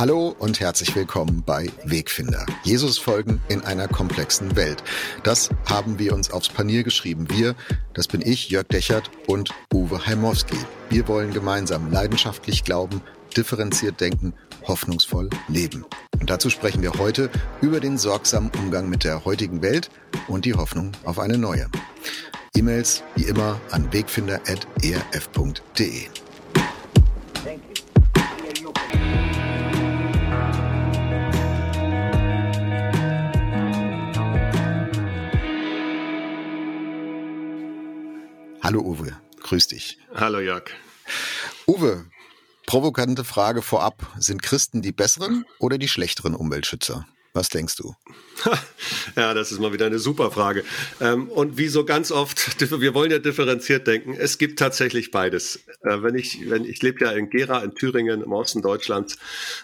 Hallo und herzlich willkommen bei Wegfinder. Jesus folgen in einer komplexen Welt. Das haben wir uns aufs Panier geschrieben. Wir, das bin ich, Jörg Dechert und Uwe Heimowski. Wir wollen gemeinsam leidenschaftlich glauben, differenziert denken, hoffnungsvoll leben. Und dazu sprechen wir heute über den sorgsamen Umgang mit der heutigen Welt und die Hoffnung auf eine neue. E-Mails wie immer an wegfinder.erf.de. Hallo Uwe, grüß dich. Hallo Jörg. Uwe, provokante Frage vorab. Sind Christen die besseren oder die schlechteren Umweltschützer? Was denkst du? Ja, das ist mal wieder eine super Frage. Ähm, und wie so ganz oft, wir wollen ja differenziert denken. Es gibt tatsächlich beides. Äh, wenn ich, wenn ich lebe ja in Gera in Thüringen im Osten Deutschlands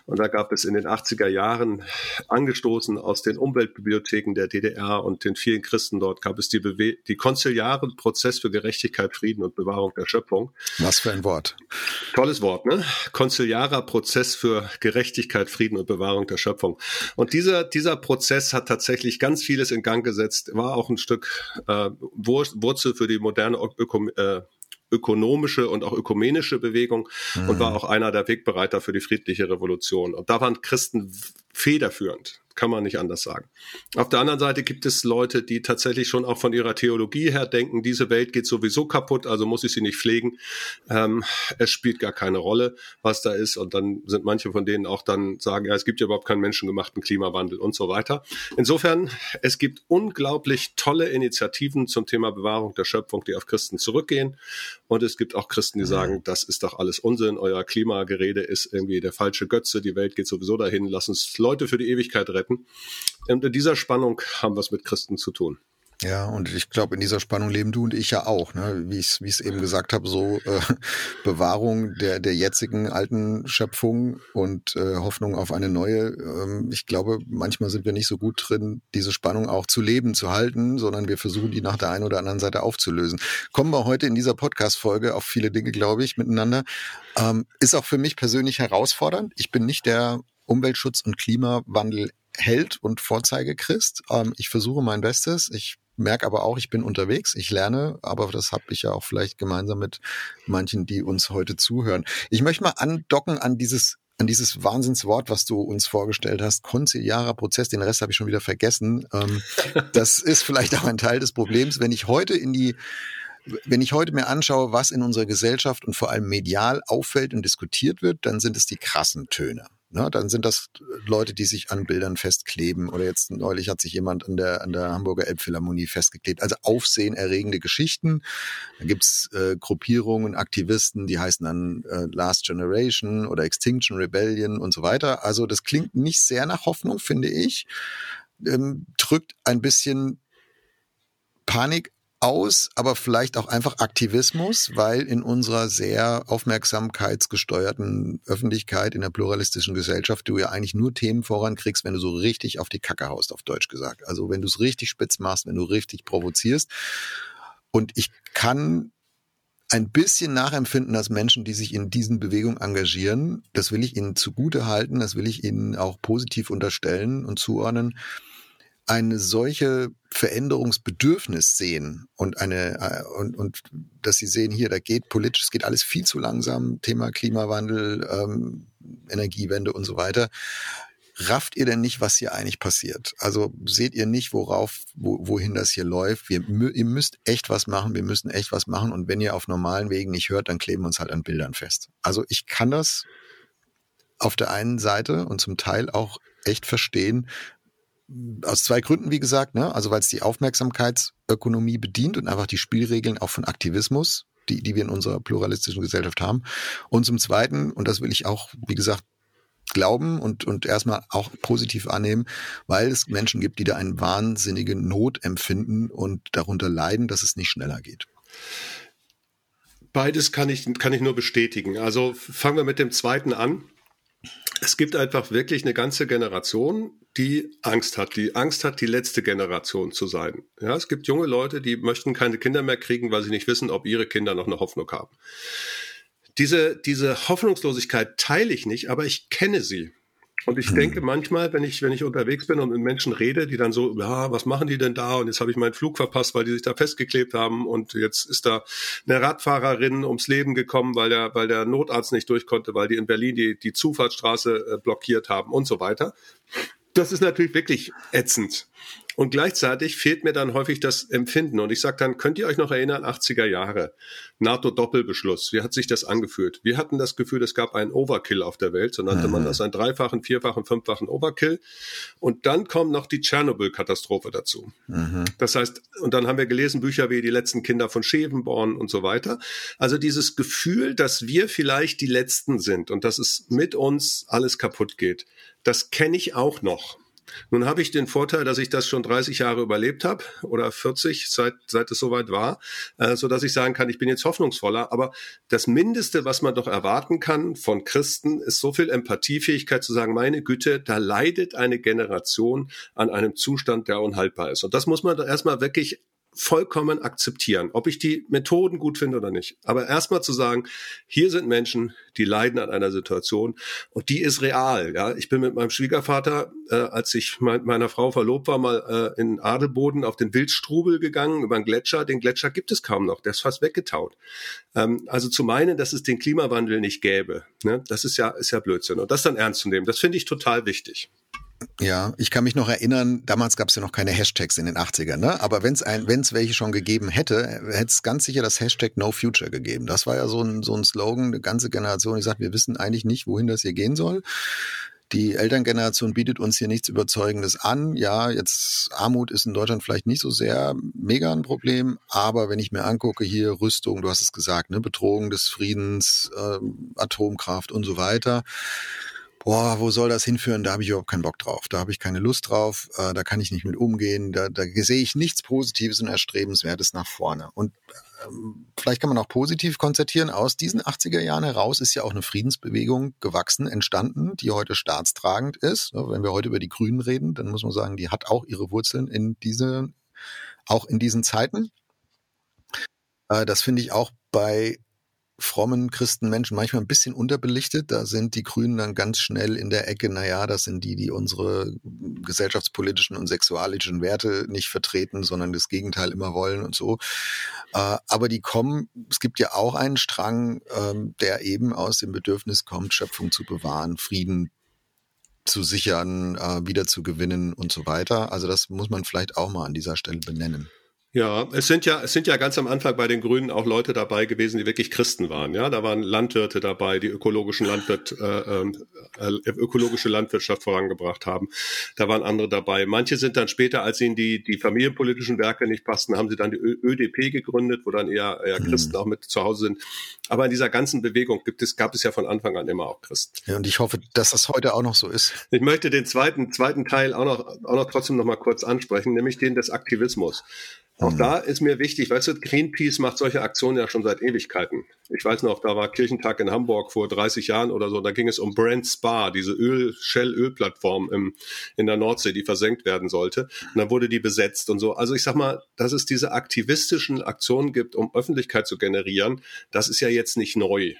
und da gab es in den 80er Jahren angestoßen aus den Umweltbibliotheken der DDR und den vielen Christen dort gab es die, Bewe die konziliaren Prozess für Gerechtigkeit, Frieden und Bewahrung der Schöpfung. Was für ein Wort. Tolles Wort, ne? Konziliarer Prozess für Gerechtigkeit, Frieden und Bewahrung der Schöpfung. Und dieser, dieser Prozess hat tatsächlich ganz vieles in Gang gesetzt, war auch ein Stück äh, Wurzel für die moderne Öko äh, ökonomische und auch ökumenische Bewegung mhm. und war auch einer der Wegbereiter für die friedliche Revolution. Und da waren Christen federführend kann man nicht anders sagen. Auf der anderen Seite gibt es Leute, die tatsächlich schon auch von ihrer Theologie her denken, diese Welt geht sowieso kaputt, also muss ich sie nicht pflegen. Ähm, es spielt gar keine Rolle, was da ist. Und dann sind manche von denen auch dann sagen, ja, es gibt ja überhaupt keinen menschengemachten Klimawandel und so weiter. Insofern, es gibt unglaublich tolle Initiativen zum Thema Bewahrung der Schöpfung, die auf Christen zurückgehen. Und es gibt auch Christen, die mhm. sagen, das ist doch alles Unsinn, euer Klimagerede ist irgendwie der falsche Götze, die Welt geht sowieso dahin, lass uns Leute für die Ewigkeit retten. Und in dieser Spannung haben wir es mit Christen zu tun. Ja, und ich glaube, in dieser Spannung leben du und ich ja auch, ne? wie ich wie es eben gesagt habe, so äh, Bewahrung der der jetzigen alten Schöpfung und äh, Hoffnung auf eine neue. Ähm, ich glaube, manchmal sind wir nicht so gut drin, diese Spannung auch zu leben, zu halten, sondern wir versuchen die nach der einen oder anderen Seite aufzulösen. Kommen wir heute in dieser Podcast-Folge auf viele Dinge, glaube ich, miteinander. Ähm, ist auch für mich persönlich herausfordernd. Ich bin nicht der Umweltschutz und Klimawandel Held und Vorzeigechrist. Ähm, ich versuche mein Bestes. Ich merke aber auch, ich bin unterwegs, ich lerne, aber das habe ich ja auch vielleicht gemeinsam mit manchen, die uns heute zuhören. Ich möchte mal andocken an dieses an dieses Wahnsinnswort, was du uns vorgestellt hast, konziliarer Prozess, den Rest habe ich schon wieder vergessen. Ähm, das ist vielleicht auch ein Teil des Problems. Wenn ich heute in die wenn ich heute mir anschaue, was in unserer Gesellschaft und vor allem medial auffällt und diskutiert wird, dann sind es die krassen Töne. Ne, dann sind das Leute, die sich an Bildern festkleben oder jetzt neulich hat sich jemand an der, an der Hamburger Elbphilharmonie festgeklebt. Also aufsehenerregende Geschichten. Da gibt's äh, Gruppierungen, Aktivisten, die heißen dann äh, Last Generation oder Extinction Rebellion und so weiter. Also das klingt nicht sehr nach Hoffnung, finde ich. Ähm, drückt ein bisschen Panik aus, aber vielleicht auch einfach Aktivismus, weil in unserer sehr aufmerksamkeitsgesteuerten Öffentlichkeit, in der pluralistischen Gesellschaft, du ja eigentlich nur Themen vorankriegst, wenn du so richtig auf die Kacke haust, auf Deutsch gesagt. Also wenn du es richtig spitz machst, wenn du richtig provozierst. Und ich kann ein bisschen nachempfinden als Menschen, die sich in diesen Bewegungen engagieren. Das will ich ihnen zugute halten, das will ich ihnen auch positiv unterstellen und zuordnen eine solche Veränderungsbedürfnis sehen und eine äh, und, und dass sie sehen hier, da geht politisch, es geht alles viel zu langsam, Thema Klimawandel, ähm, Energiewende und so weiter. Rafft ihr denn nicht, was hier eigentlich passiert? Also seht ihr nicht, worauf, wo, wohin das hier läuft? Wir, ihr müsst echt was machen, wir müssen echt was machen. Und wenn ihr auf normalen Wegen nicht hört, dann kleben wir uns halt an Bildern fest. Also ich kann das auf der einen Seite und zum Teil auch echt verstehen, aus zwei Gründen, wie gesagt, ne? Also weil es die Aufmerksamkeitsökonomie bedient und einfach die Spielregeln auch von Aktivismus, die, die wir in unserer pluralistischen Gesellschaft haben. Und zum Zweiten, und das will ich auch, wie gesagt, glauben und, und erstmal auch positiv annehmen, weil es Menschen gibt, die da eine wahnsinnige Not empfinden und darunter leiden, dass es nicht schneller geht. Beides kann ich, kann ich nur bestätigen. Also fangen wir mit dem zweiten an. Es gibt einfach wirklich eine ganze Generation, die Angst hat, die Angst hat, die letzte Generation zu sein. Ja, es gibt junge Leute, die möchten keine Kinder mehr kriegen, weil sie nicht wissen, ob ihre Kinder noch eine Hoffnung haben. Diese, diese Hoffnungslosigkeit teile ich nicht, aber ich kenne sie. Und ich hm. denke manchmal, wenn ich, wenn ich unterwegs bin und mit Menschen rede, die dann so, ja, was machen die denn da? Und jetzt habe ich meinen Flug verpasst, weil die sich da festgeklebt haben und jetzt ist da eine Radfahrerin ums Leben gekommen, weil der, weil der Notarzt nicht durch konnte, weil die in Berlin die, die Zufahrtsstraße äh, blockiert haben und so weiter. Das ist natürlich wirklich ätzend. Und gleichzeitig fehlt mir dann häufig das Empfinden. Und ich sage dann, könnt ihr euch noch erinnern, 80er Jahre, NATO-Doppelbeschluss, wie hat sich das angefühlt? Wir hatten das Gefühl, es gab einen Overkill auf der Welt, so nannte mhm. man das, einen dreifachen, vierfachen, fünffachen Overkill. Und dann kommt noch die Tschernobyl-Katastrophe dazu. Mhm. Das heißt, und dann haben wir gelesen Bücher wie Die letzten Kinder von Schevenborn und so weiter. Also dieses Gefühl, dass wir vielleicht die Letzten sind und dass es mit uns alles kaputt geht, das kenne ich auch noch. Nun habe ich den Vorteil, dass ich das schon 30 Jahre überlebt habe oder 40, seit, seit es soweit war, äh, so dass ich sagen kann, ich bin jetzt hoffnungsvoller. Aber das Mindeste, was man doch erwarten kann von Christen, ist so viel Empathiefähigkeit zu sagen, meine Güte, da leidet eine Generation an einem Zustand, der unhaltbar ist. Und das muss man erstmal wirklich vollkommen akzeptieren, ob ich die Methoden gut finde oder nicht. Aber erstmal zu sagen, hier sind Menschen, die leiden an einer Situation und die ist real. Ja, ich bin mit meinem Schwiegervater, äh, als ich mit meiner Frau verlobt war, mal äh, in Adelboden auf den Wildstrubel gegangen über den Gletscher. Den Gletscher gibt es kaum noch, der ist fast weggetaut. Ähm, also zu meinen, dass es den Klimawandel nicht gäbe, ne, das ist ja ist ja Blödsinn. Und das dann ernst zu nehmen, das finde ich total wichtig. Ja, ich kann mich noch erinnern, damals gab es ja noch keine Hashtags in den 80ern, ne? aber wenn es welche schon gegeben hätte, hätte es ganz sicher das Hashtag No Future gegeben. Das war ja so ein, so ein Slogan, eine ganze Generation, die sagt, wir wissen eigentlich nicht, wohin das hier gehen soll. Die Elterngeneration bietet uns hier nichts Überzeugendes an. Ja, jetzt Armut ist in Deutschland vielleicht nicht so sehr mega ein Problem, aber wenn ich mir angucke, hier Rüstung, du hast es gesagt, ne, Bedrohung des Friedens, äh, Atomkraft und so weiter boah, wo soll das hinführen? Da habe ich überhaupt keinen Bock drauf. Da habe ich keine Lust drauf. Äh, da kann ich nicht mit umgehen. Da, da sehe ich nichts Positives und Erstrebenswertes nach vorne. Und ähm, vielleicht kann man auch positiv konstatieren, aus diesen 80er Jahren heraus ist ja auch eine Friedensbewegung gewachsen, entstanden, die heute staatstragend ist. Wenn wir heute über die Grünen reden, dann muss man sagen, die hat auch ihre Wurzeln in diese, auch in diesen Zeiten. Äh, das finde ich auch bei frommen Christenmenschen manchmal ein bisschen unterbelichtet. Da sind die Grünen dann ganz schnell in der Ecke, naja, das sind die, die unsere gesellschaftspolitischen und sexualischen Werte nicht vertreten, sondern das Gegenteil immer wollen und so. Äh, aber die kommen, es gibt ja auch einen Strang, ähm, der eben aus dem Bedürfnis kommt, Schöpfung zu bewahren, Frieden zu sichern, äh, wieder zu gewinnen und so weiter. Also das muss man vielleicht auch mal an dieser Stelle benennen. Ja, es sind ja, es sind ja ganz am Anfang bei den Grünen auch Leute dabei gewesen, die wirklich Christen waren. Ja, da waren Landwirte dabei, die ökologischen Landwirt, äh, ähm, äh, ökologische Landwirtschaft vorangebracht haben. Da waren andere dabei. Manche sind dann später, als ihnen die, die familienpolitischen Werke nicht passten, haben sie dann die ÖDP gegründet, wo dann eher, eher mhm. Christen auch mit zu Hause sind. Aber in dieser ganzen Bewegung gibt es, gab es ja von Anfang an immer auch Christen. Ja, und ich hoffe, dass das heute auch noch so ist. Ich möchte den zweiten, zweiten Teil auch noch, auch noch trotzdem noch mal kurz ansprechen, nämlich den des Aktivismus. Auch mhm. da ist mir wichtig, weißt du, Greenpeace macht solche Aktionen ja schon seit Ewigkeiten. Ich weiß noch, da war Kirchentag in Hamburg vor 30 Jahren oder so, da ging es um Brand Spa, diese Öl, Shell-Ölplattform im, in der Nordsee, die versenkt werden sollte. Und dann wurde die besetzt und so. Also ich sag mal, dass es diese aktivistischen Aktionen gibt, um Öffentlichkeit zu generieren, das ist ja jetzt nicht neu.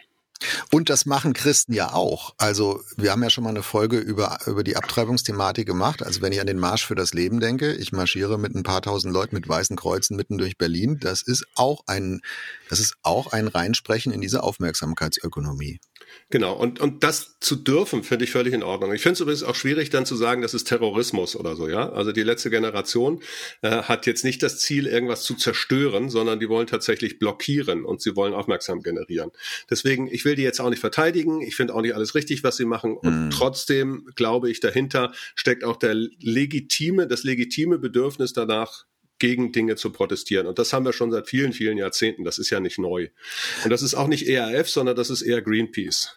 Und das machen Christen ja auch. Also wir haben ja schon mal eine Folge über, über die Abtreibungsthematik gemacht. Also wenn ich an den Marsch für das Leben denke, ich marschiere mit ein paar tausend Leuten mit weißen Kreuzen mitten durch Berlin. Das ist auch ein, das ist auch ein Reinsprechen in diese Aufmerksamkeitsökonomie. Genau, und, und das zu dürfen, finde ich völlig in Ordnung. Ich finde es übrigens auch schwierig, dann zu sagen, das ist Terrorismus oder so, ja. Also die letzte Generation äh, hat jetzt nicht das Ziel, irgendwas zu zerstören, sondern die wollen tatsächlich blockieren und sie wollen aufmerksam generieren. Deswegen, ich will die jetzt auch nicht verteidigen, ich finde auch nicht alles richtig, was sie machen. Und mhm. trotzdem glaube ich, dahinter steckt auch der legitime, das legitime Bedürfnis danach, gegen Dinge zu protestieren. Und das haben wir schon seit vielen, vielen Jahrzehnten. Das ist ja nicht neu. Und das ist auch nicht ERF, sondern das ist eher Greenpeace.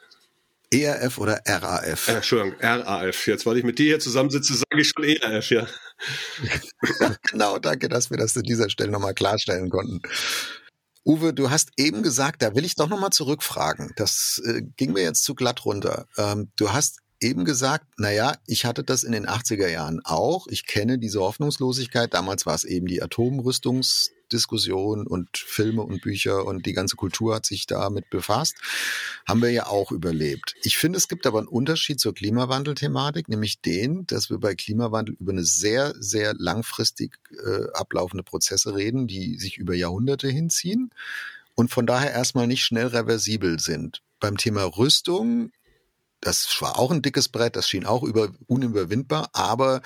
ERF oder RAF? Äh, Entschuldigung, RAF. Jetzt, weil ich mit dir hier zusammensitze, sage ich schon ERF, ja. genau, danke, dass wir das an dieser Stelle nochmal klarstellen konnten. Uwe, du hast eben gesagt, da will ich doch nochmal zurückfragen. Das äh, ging mir jetzt zu glatt runter. Ähm, du hast eben gesagt, naja, ich hatte das in den 80er Jahren auch. Ich kenne diese Hoffnungslosigkeit. Damals war es eben die Atomrüstungs Diskussion und Filme und Bücher und die ganze Kultur hat sich damit befasst, haben wir ja auch überlebt. Ich finde, es gibt aber einen Unterschied zur Klimawandelthematik, nämlich den, dass wir bei Klimawandel über eine sehr, sehr langfristig äh, ablaufende Prozesse reden, die sich über Jahrhunderte hinziehen und von daher erstmal nicht schnell reversibel sind. Beim Thema Rüstung, das war auch ein dickes Brett, das schien auch über, unüberwindbar, aber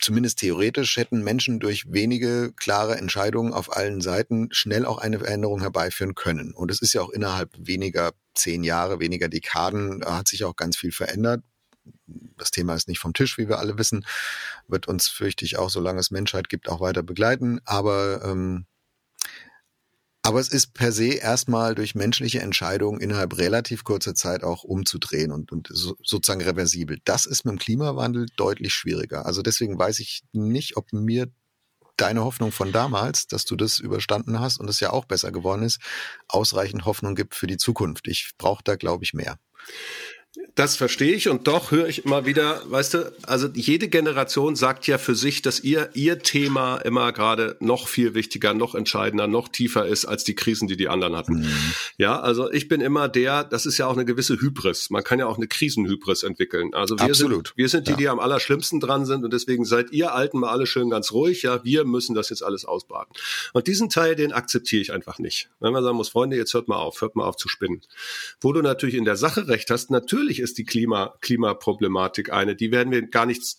zumindest theoretisch hätten Menschen durch wenige klare Entscheidungen auf allen Seiten schnell auch eine Veränderung herbeiführen können. Und es ist ja auch innerhalb weniger zehn Jahre, weniger Dekaden, hat sich auch ganz viel verändert. Das Thema ist nicht vom Tisch, wie wir alle wissen, wird uns, fürchte ich, auch, solange es Menschheit gibt, auch weiter begleiten. Aber ähm, aber es ist per se erstmal durch menschliche Entscheidungen innerhalb relativ kurzer Zeit auch umzudrehen und, und so, sozusagen reversibel. Das ist mit dem Klimawandel deutlich schwieriger. Also deswegen weiß ich nicht, ob mir deine Hoffnung von damals, dass du das überstanden hast und es ja auch besser geworden ist, ausreichend Hoffnung gibt für die Zukunft. Ich brauche da, glaube ich, mehr. Das verstehe ich und doch höre ich immer wieder, weißt du, also jede Generation sagt ja für sich, dass ihr ihr Thema immer gerade noch viel wichtiger, noch entscheidender, noch tiefer ist als die Krisen, die die anderen hatten. Mhm. Ja, also ich bin immer der, das ist ja auch eine gewisse Hybris. Man kann ja auch eine Krisenhybris entwickeln. Also wir Absolut. sind wir sind die, die am allerschlimmsten dran sind und deswegen seid ihr Alten mal alle schön ganz ruhig. Ja, wir müssen das jetzt alles ausbaden. Und diesen Teil, den akzeptiere ich einfach nicht. Wenn man sagen muss, Freunde, jetzt hört mal auf, hört mal auf zu spinnen. Wo du natürlich in der Sache recht hast, natürlich ist die Klima, Klimaproblematik eine. Die werden wir gar nicht,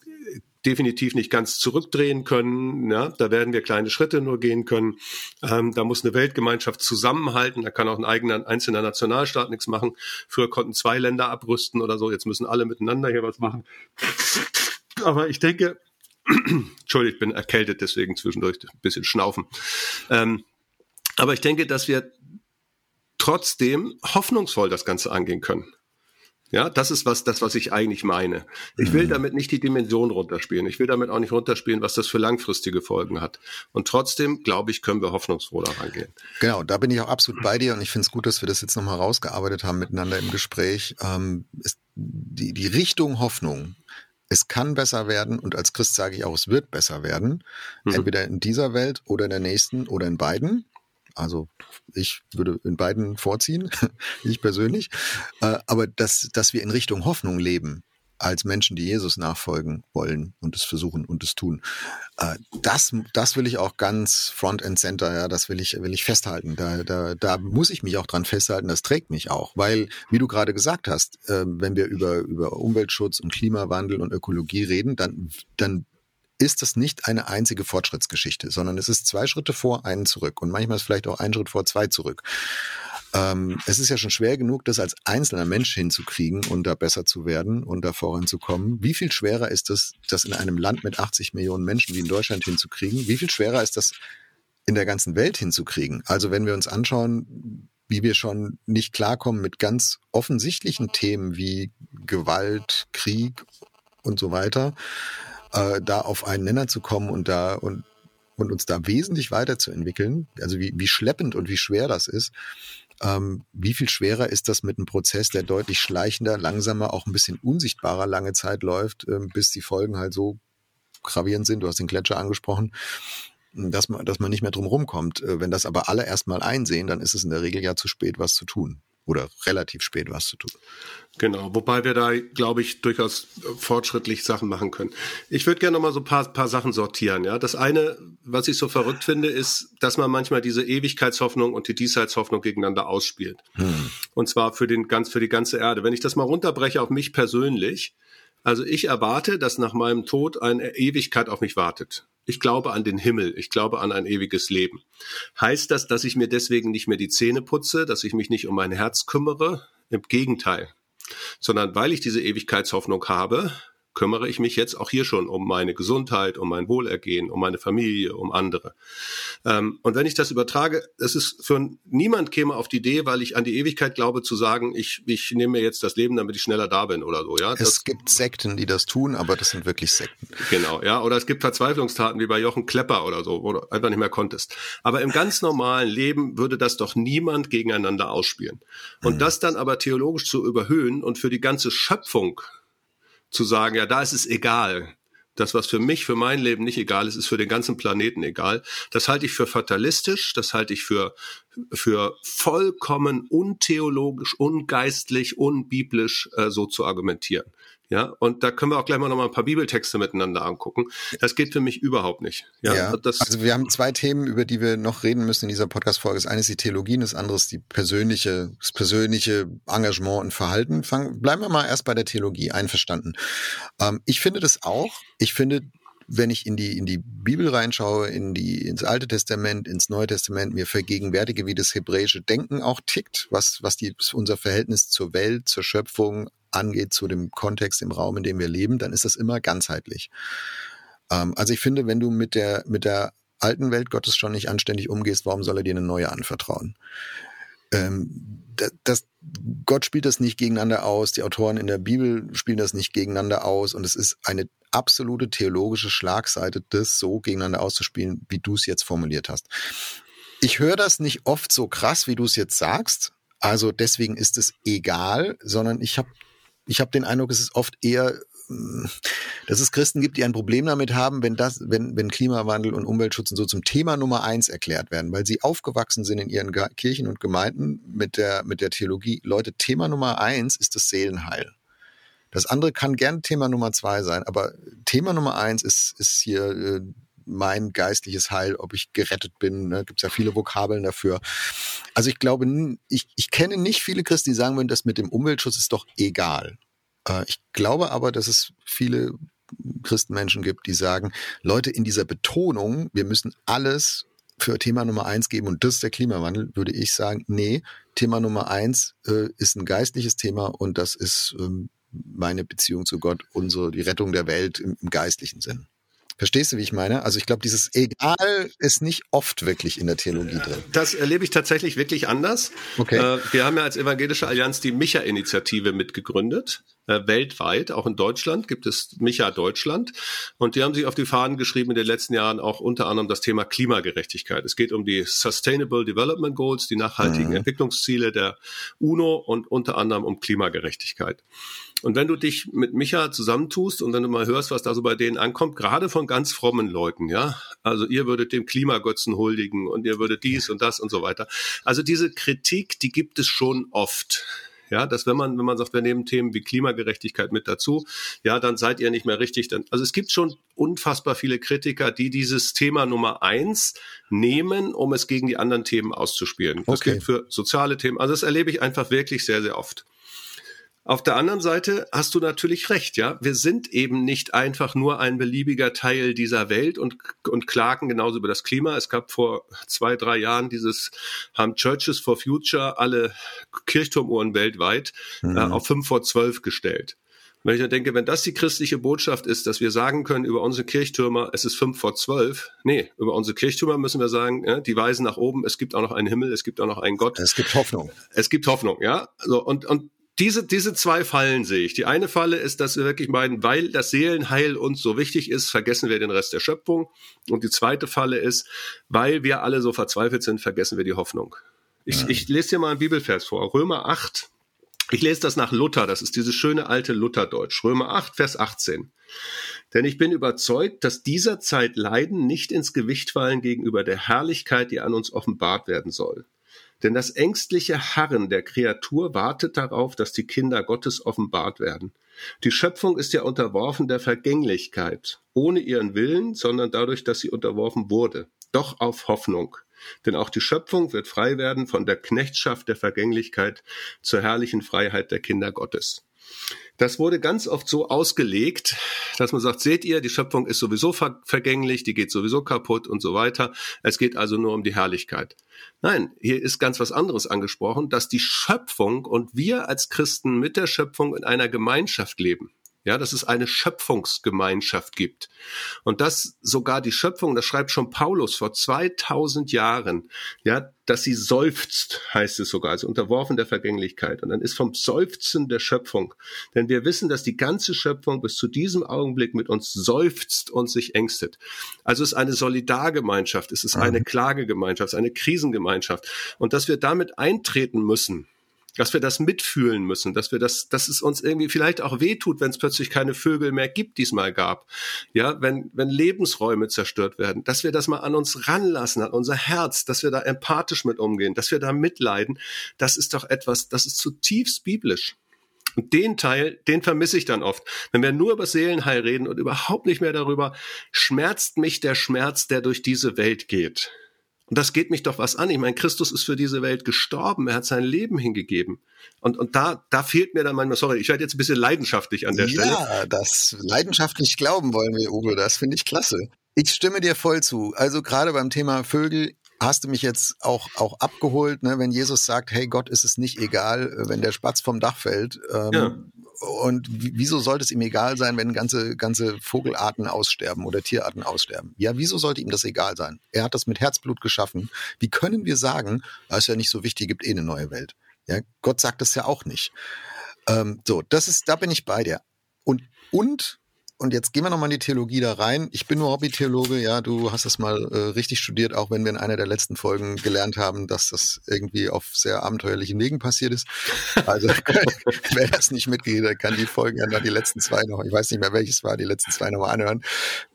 definitiv nicht ganz zurückdrehen können. Ja, da werden wir kleine Schritte nur gehen können. Ähm, da muss eine Weltgemeinschaft zusammenhalten. Da kann auch ein eigener einzelner Nationalstaat nichts machen. Früher konnten zwei Länder abrüsten oder so. Jetzt müssen alle miteinander hier was machen. Aber ich denke, Entschuldigung, ich bin erkältet, deswegen zwischendurch ein bisschen schnaufen. Ähm, aber ich denke, dass wir trotzdem hoffnungsvoll das Ganze angehen können. Ja, das ist was, das, was ich eigentlich meine. Ich will mhm. damit nicht die Dimension runterspielen. Ich will damit auch nicht runterspielen, was das für langfristige Folgen hat. Und trotzdem, glaube ich, können wir hoffnungsfroh daran gehen. Genau, da bin ich auch absolut bei dir und ich finde es gut, dass wir das jetzt nochmal rausgearbeitet haben miteinander im Gespräch. Ähm, ist die, die Richtung Hoffnung, es kann besser werden und als Christ sage ich auch, es wird besser werden. Mhm. Entweder in dieser Welt oder in der nächsten oder in beiden. Also ich würde in beiden vorziehen, ich persönlich. Äh, aber dass, dass wir in Richtung Hoffnung leben, als Menschen, die Jesus nachfolgen wollen und es versuchen und es tun. Äh, das, das will ich auch ganz front and center, ja, das will ich, will ich festhalten. Da, da, da muss ich mich auch dran festhalten, das trägt mich auch. Weil, wie du gerade gesagt hast, äh, wenn wir über, über Umweltschutz und Klimawandel und Ökologie reden, dann, dann ist das nicht eine einzige Fortschrittsgeschichte, sondern es ist zwei Schritte vor, einen zurück und manchmal ist vielleicht auch ein Schritt vor, zwei zurück. Ähm, es ist ja schon schwer genug, das als einzelner Mensch hinzukriegen und da besser zu werden und da voranzukommen. Wie viel schwerer ist es, das in einem Land mit 80 Millionen Menschen wie in Deutschland hinzukriegen? Wie viel schwerer ist das in der ganzen Welt hinzukriegen? Also wenn wir uns anschauen, wie wir schon nicht klarkommen mit ganz offensichtlichen Themen wie Gewalt, Krieg und so weiter, äh, da auf einen Nenner zu kommen und da und und uns da wesentlich weiterzuentwickeln, also wie, wie schleppend und wie schwer das ist, ähm, wie viel schwerer ist das mit einem Prozess, der deutlich schleichender, langsamer, auch ein bisschen unsichtbarer lange Zeit läuft, äh, bis die Folgen halt so gravierend sind. Du hast den Gletscher angesprochen, dass man, dass man nicht mehr drum rumkommt. Äh, wenn das aber alle erstmal einsehen, dann ist es in der Regel ja zu spät, was zu tun oder relativ spät was zu tun. Genau, wobei wir da, glaube ich, durchaus fortschrittlich Sachen machen können. Ich würde gerne noch mal so ein paar, paar Sachen sortieren. Ja, das eine, was ich so verrückt finde, ist, dass man manchmal diese Ewigkeitshoffnung und die Diesseitshoffnung gegeneinander ausspielt. Hm. Und zwar für den ganz, für die ganze Erde. Wenn ich das mal runterbreche auf mich persönlich, also ich erwarte, dass nach meinem Tod eine Ewigkeit auf mich wartet. Ich glaube an den Himmel. Ich glaube an ein ewiges Leben. Heißt das, dass ich mir deswegen nicht mehr die Zähne putze, dass ich mich nicht um mein Herz kümmere? Im Gegenteil. Sondern weil ich diese Ewigkeitshoffnung habe, kümmere ich mich jetzt auch hier schon um meine Gesundheit, um mein Wohlergehen, um meine Familie, um andere. Ähm, und wenn ich das übertrage, es ist für niemand käme auf die Idee, weil ich an die Ewigkeit glaube, zu sagen, ich, ich nehme mir jetzt das Leben, damit ich schneller da bin oder so. Ja, es das, gibt Sekten, die das tun, aber das sind wirklich Sekten. Genau, ja. Oder es gibt Verzweiflungstaten wie bei Jochen Klepper oder so, wo du einfach nicht mehr konntest. Aber im ganz normalen Leben würde das doch niemand gegeneinander ausspielen. Und mhm. das dann aber theologisch zu überhöhen und für die ganze Schöpfung zu sagen, ja, da ist es egal, Das, was für mich, für mein Leben nicht egal ist, ist für den ganzen Planeten egal. Das halte ich für fatalistisch, das halte ich für, für vollkommen untheologisch, ungeistlich, unbiblisch äh, so zu argumentieren. Ja, und da können wir auch gleich mal noch mal ein paar Bibeltexte miteinander angucken. Das geht für mich überhaupt nicht. Ja, ja also wir haben zwei Themen, über die wir noch reden müssen in dieser Podcast-Folge. Das eine ist die Theologie und das andere ist die persönliche, das persönliche Engagement und Verhalten. Fangen, bleiben wir mal erst bei der Theologie. Einverstanden. Ähm, ich finde das auch. Ich finde, wenn ich in die, in die Bibel reinschaue, in die, ins Alte Testament, ins Neue Testament, mir vergegenwärtige, wie das hebräische Denken auch tickt, was, was die, unser Verhältnis zur Welt, zur Schöpfung, angeht zu dem Kontext im Raum, in dem wir leben, dann ist das immer ganzheitlich. Ähm, also ich finde, wenn du mit der, mit der alten Welt Gottes schon nicht anständig umgehst, warum soll er dir eine neue anvertrauen? Ähm, das, das, Gott spielt das nicht gegeneinander aus, die Autoren in der Bibel spielen das nicht gegeneinander aus und es ist eine absolute theologische Schlagseite, das so gegeneinander auszuspielen, wie du es jetzt formuliert hast. Ich höre das nicht oft so krass, wie du es jetzt sagst. Also deswegen ist es egal, sondern ich habe ich habe den Eindruck, es ist oft eher hm, dass es Christen gibt, die ein Problem damit haben, wenn das, wenn, wenn Klimawandel und Umweltschutz so zum Thema Nummer eins erklärt werden, weil sie aufgewachsen sind in ihren Kirchen und Gemeinden mit der, mit der Theologie. Leute, Thema Nummer eins ist das Seelenheil. Das andere kann gern Thema Nummer zwei sein, aber Thema Nummer eins ist, ist hier äh, mein geistliches Heil, ob ich gerettet bin. Ne? Gibt ja viele Vokabeln dafür. Also ich glaube, ich, ich kenne nicht viele Christen, die sagen würden, das mit dem Umweltschutz ist doch egal. Äh, ich glaube aber, dass es viele Christenmenschen gibt, die sagen, Leute, in dieser Betonung, wir müssen alles für Thema Nummer eins geben und das ist der Klimawandel, würde ich sagen, nee, Thema Nummer eins äh, ist ein geistliches Thema und das ist ähm, meine Beziehung zu Gott, unsere, die Rettung der Welt im, im geistlichen Sinn. Verstehst du, wie ich meine? Also ich glaube, dieses Egal ist nicht oft wirklich in der Theologie drin. Das erlebe ich tatsächlich wirklich anders. Okay. Äh, wir haben ja als Evangelische Allianz die Micha-Initiative mitgegründet. Äh, weltweit, auch in Deutschland gibt es Micha Deutschland. Und die haben sich auf die Fahnen geschrieben in den letzten Jahren auch unter anderem das Thema Klimagerechtigkeit. Es geht um die Sustainable Development Goals, die nachhaltigen mhm. Entwicklungsziele der UNO und unter anderem um Klimagerechtigkeit. Und wenn du dich mit Micha zusammentust und wenn du mal hörst, was da so bei denen ankommt, gerade von ganz frommen Leuten, ja, also ihr würdet dem Klimagötzen huldigen und ihr würdet dies und das und so weiter. Also diese Kritik, die gibt es schon oft. Ja, dass wenn man, wenn man sagt, wir nehmen Themen wie Klimagerechtigkeit mit dazu, ja, dann seid ihr nicht mehr richtig. Dann, also es gibt schon unfassbar viele Kritiker, die dieses Thema Nummer eins nehmen, um es gegen die anderen Themen auszuspielen. Das okay. gilt für soziale Themen. Also das erlebe ich einfach wirklich sehr, sehr oft. Auf der anderen Seite hast du natürlich recht, ja. Wir sind eben nicht einfach nur ein beliebiger Teil dieser Welt und, und klagen genauso über das Klima. Es gab vor zwei, drei Jahren dieses, haben Churches for Future alle Kirchturmuhren weltweit mhm. äh, auf fünf vor zwölf gestellt. Wenn ich dann denke, wenn das die christliche Botschaft ist, dass wir sagen können über unsere Kirchtürmer, es ist fünf vor zwölf, nee, über unsere Kirchtürmer müssen wir sagen, ja, die weisen nach oben, es gibt auch noch einen Himmel, es gibt auch noch einen Gott. Es gibt Hoffnung. Es gibt Hoffnung, ja. So, und, und diese, diese zwei Fallen sehe ich. Die eine Falle ist, dass wir wirklich meinen, weil das Seelenheil uns so wichtig ist, vergessen wir den Rest der Schöpfung. Und die zweite Falle ist, weil wir alle so verzweifelt sind, vergessen wir die Hoffnung. Ich, ja. ich lese dir mal einen Bibelvers vor. Römer 8. Ich lese das nach Luther. Das ist dieses schöne alte Lutherdeutsch. Römer 8, Vers 18. Denn ich bin überzeugt, dass dieser Zeit Leiden nicht ins Gewicht fallen gegenüber der Herrlichkeit, die an uns offenbart werden soll. Denn das ängstliche Harren der Kreatur wartet darauf, dass die Kinder Gottes offenbart werden. Die Schöpfung ist ja unterworfen der Vergänglichkeit, ohne ihren Willen, sondern dadurch, dass sie unterworfen wurde. Doch auf Hoffnung. Denn auch die Schöpfung wird frei werden von der Knechtschaft der Vergänglichkeit zur herrlichen Freiheit der Kinder Gottes. Das wurde ganz oft so ausgelegt, dass man sagt, seht ihr, die Schöpfung ist sowieso ver vergänglich, die geht sowieso kaputt und so weiter. Es geht also nur um die Herrlichkeit. Nein, hier ist ganz was anderes angesprochen, dass die Schöpfung und wir als Christen mit der Schöpfung in einer Gemeinschaft leben. Ja, dass es eine Schöpfungsgemeinschaft gibt. Und dass sogar die Schöpfung, das schreibt schon Paulus vor 2000 Jahren, ja, dass sie seufzt, heißt es sogar, also unterworfen der Vergänglichkeit. Und dann ist vom Seufzen der Schöpfung. Denn wir wissen, dass die ganze Schöpfung bis zu diesem Augenblick mit uns seufzt und sich ängstet. Also es ist eine Solidargemeinschaft, es ist eine. Klagegemeinschaft, es ist eine Krisengemeinschaft. Und dass wir damit eintreten müssen, dass wir das mitfühlen müssen, dass wir das, dass es uns irgendwie vielleicht auch wehtut, wenn es plötzlich keine Vögel mehr gibt, die es mal gab. Ja, wenn, wenn Lebensräume zerstört werden, dass wir das mal an uns ranlassen, an unser Herz, dass wir da empathisch mit umgehen, dass wir da mitleiden, das ist doch etwas, das ist zutiefst biblisch. Und den Teil, den vermisse ich dann oft. Wenn wir nur über Seelenheil reden und überhaupt nicht mehr darüber, schmerzt mich der Schmerz, der durch diese Welt geht. Und das geht mich doch was an. Ich meine, Christus ist für diese Welt gestorben. Er hat sein Leben hingegeben. Und, und da, da fehlt mir dann manchmal, sorry, ich werde jetzt ein bisschen leidenschaftlich an der ja, Stelle. Ja, das leidenschaftlich glauben wollen wir, Uwe. Das finde ich klasse. Ich stimme dir voll zu. Also gerade beim Thema Vögel, hast du mich jetzt auch, auch abgeholt, ne? wenn Jesus sagt, hey Gott, ist es nicht egal, wenn der Spatz vom Dach fällt. Ähm, ja. Und wieso sollte es ihm egal sein, wenn ganze, ganze Vogelarten aussterben oder Tierarten aussterben? Ja, wieso sollte ihm das egal sein? Er hat das mit Herzblut geschaffen. Wie können wir sagen, das ist ja nicht so wichtig, gibt eh eine neue Welt? Ja, Gott sagt das ja auch nicht. Ähm, so, das ist, da bin ich bei dir. Und, und und jetzt gehen wir nochmal in die Theologie da rein. Ich bin nur Hobbytheologe, ja, du hast das mal äh, richtig studiert, auch wenn wir in einer der letzten Folgen gelernt haben, dass das irgendwie auf sehr abenteuerlichen Wegen passiert ist. Also wer das nicht mitgeht, der kann die Folgen ja noch die letzten zwei noch, ich weiß nicht mehr welches war, die letzten zwei nochmal anhören.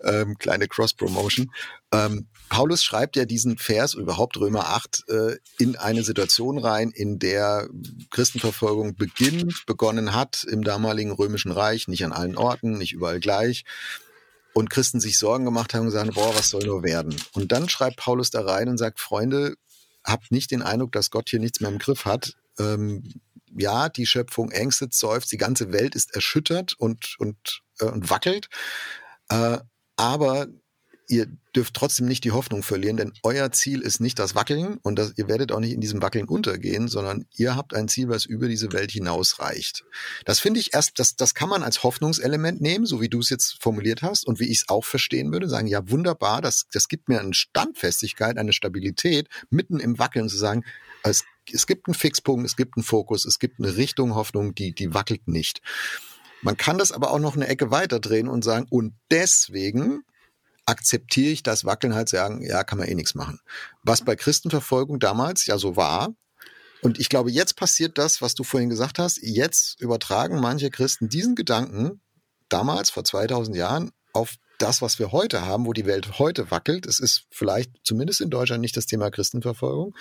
Ähm, kleine Cross-Promotion. Ähm, Paulus schreibt ja diesen Vers, überhaupt Römer 8, äh, in eine Situation rein, in der Christenverfolgung beginnt, begonnen hat im damaligen römischen Reich, nicht an allen Orten, nicht überall gleich. Und Christen sich Sorgen gemacht haben und sagen, boah, was soll nur werden? Und dann schreibt Paulus da rein und sagt, Freunde, habt nicht den Eindruck, dass Gott hier nichts mehr im Griff hat. Ähm, ja, die Schöpfung ängstet, seufzt, die ganze Welt ist erschüttert und, und, äh, und wackelt. Äh, aber ihr dürft trotzdem nicht die Hoffnung verlieren, denn euer Ziel ist nicht das Wackeln und das, ihr werdet auch nicht in diesem Wackeln untergehen, sondern ihr habt ein Ziel, was über diese Welt hinausreicht. Das finde ich erst, das, das kann man als Hoffnungselement nehmen, so wie du es jetzt formuliert hast und wie ich es auch verstehen würde, sagen, ja wunderbar, das, das gibt mir eine Standfestigkeit, eine Stabilität, mitten im Wackeln zu sagen, es, es gibt einen Fixpunkt, es gibt einen Fokus, es gibt eine Richtung Hoffnung, die, die wackelt nicht. Man kann das aber auch noch eine Ecke weiter drehen und sagen, und deswegen akzeptiere ich das Wackeln halt sagen, ja, kann man eh nichts machen. Was bei Christenverfolgung damals ja so war. Und ich glaube, jetzt passiert das, was du vorhin gesagt hast. Jetzt übertragen manche Christen diesen Gedanken damals, vor 2000 Jahren, auf das, was wir heute haben, wo die Welt heute wackelt. Es ist vielleicht zumindest in Deutschland nicht das Thema Christenverfolgung.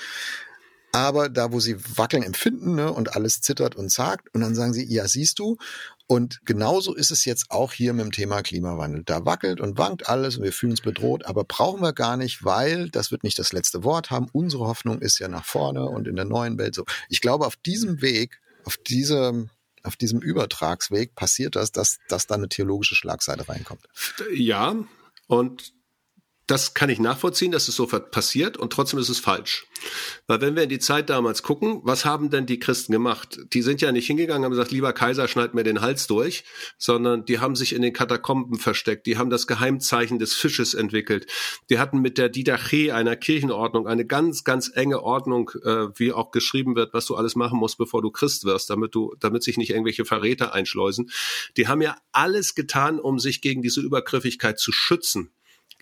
Aber da, wo sie wackeln empfinden ne, und alles zittert und zagt, und dann sagen sie, ja, siehst du, und genauso ist es jetzt auch hier mit dem Thema Klimawandel. Da wackelt und wankt alles und wir fühlen uns bedroht, aber brauchen wir gar nicht, weil das wird nicht das letzte Wort haben. Unsere Hoffnung ist ja nach vorne und in der neuen Welt so. Ich glaube, auf diesem Weg, auf diesem auf diesem Übertragsweg passiert das, dass, dass da eine theologische Schlagseite reinkommt. Ja, und das kann ich nachvollziehen, dass es so passiert und trotzdem ist es falsch. Weil wenn wir in die Zeit damals gucken, was haben denn die Christen gemacht? Die sind ja nicht hingegangen und haben gesagt, lieber Kaiser, schneid mir den Hals durch, sondern die haben sich in den Katakomben versteckt, die haben das Geheimzeichen des Fisches entwickelt. Die hatten mit der Didache einer Kirchenordnung eine ganz, ganz enge Ordnung, äh, wie auch geschrieben wird, was du alles machen musst, bevor du Christ wirst, damit du, damit sich nicht irgendwelche Verräter einschleusen. Die haben ja alles getan, um sich gegen diese Übergriffigkeit zu schützen.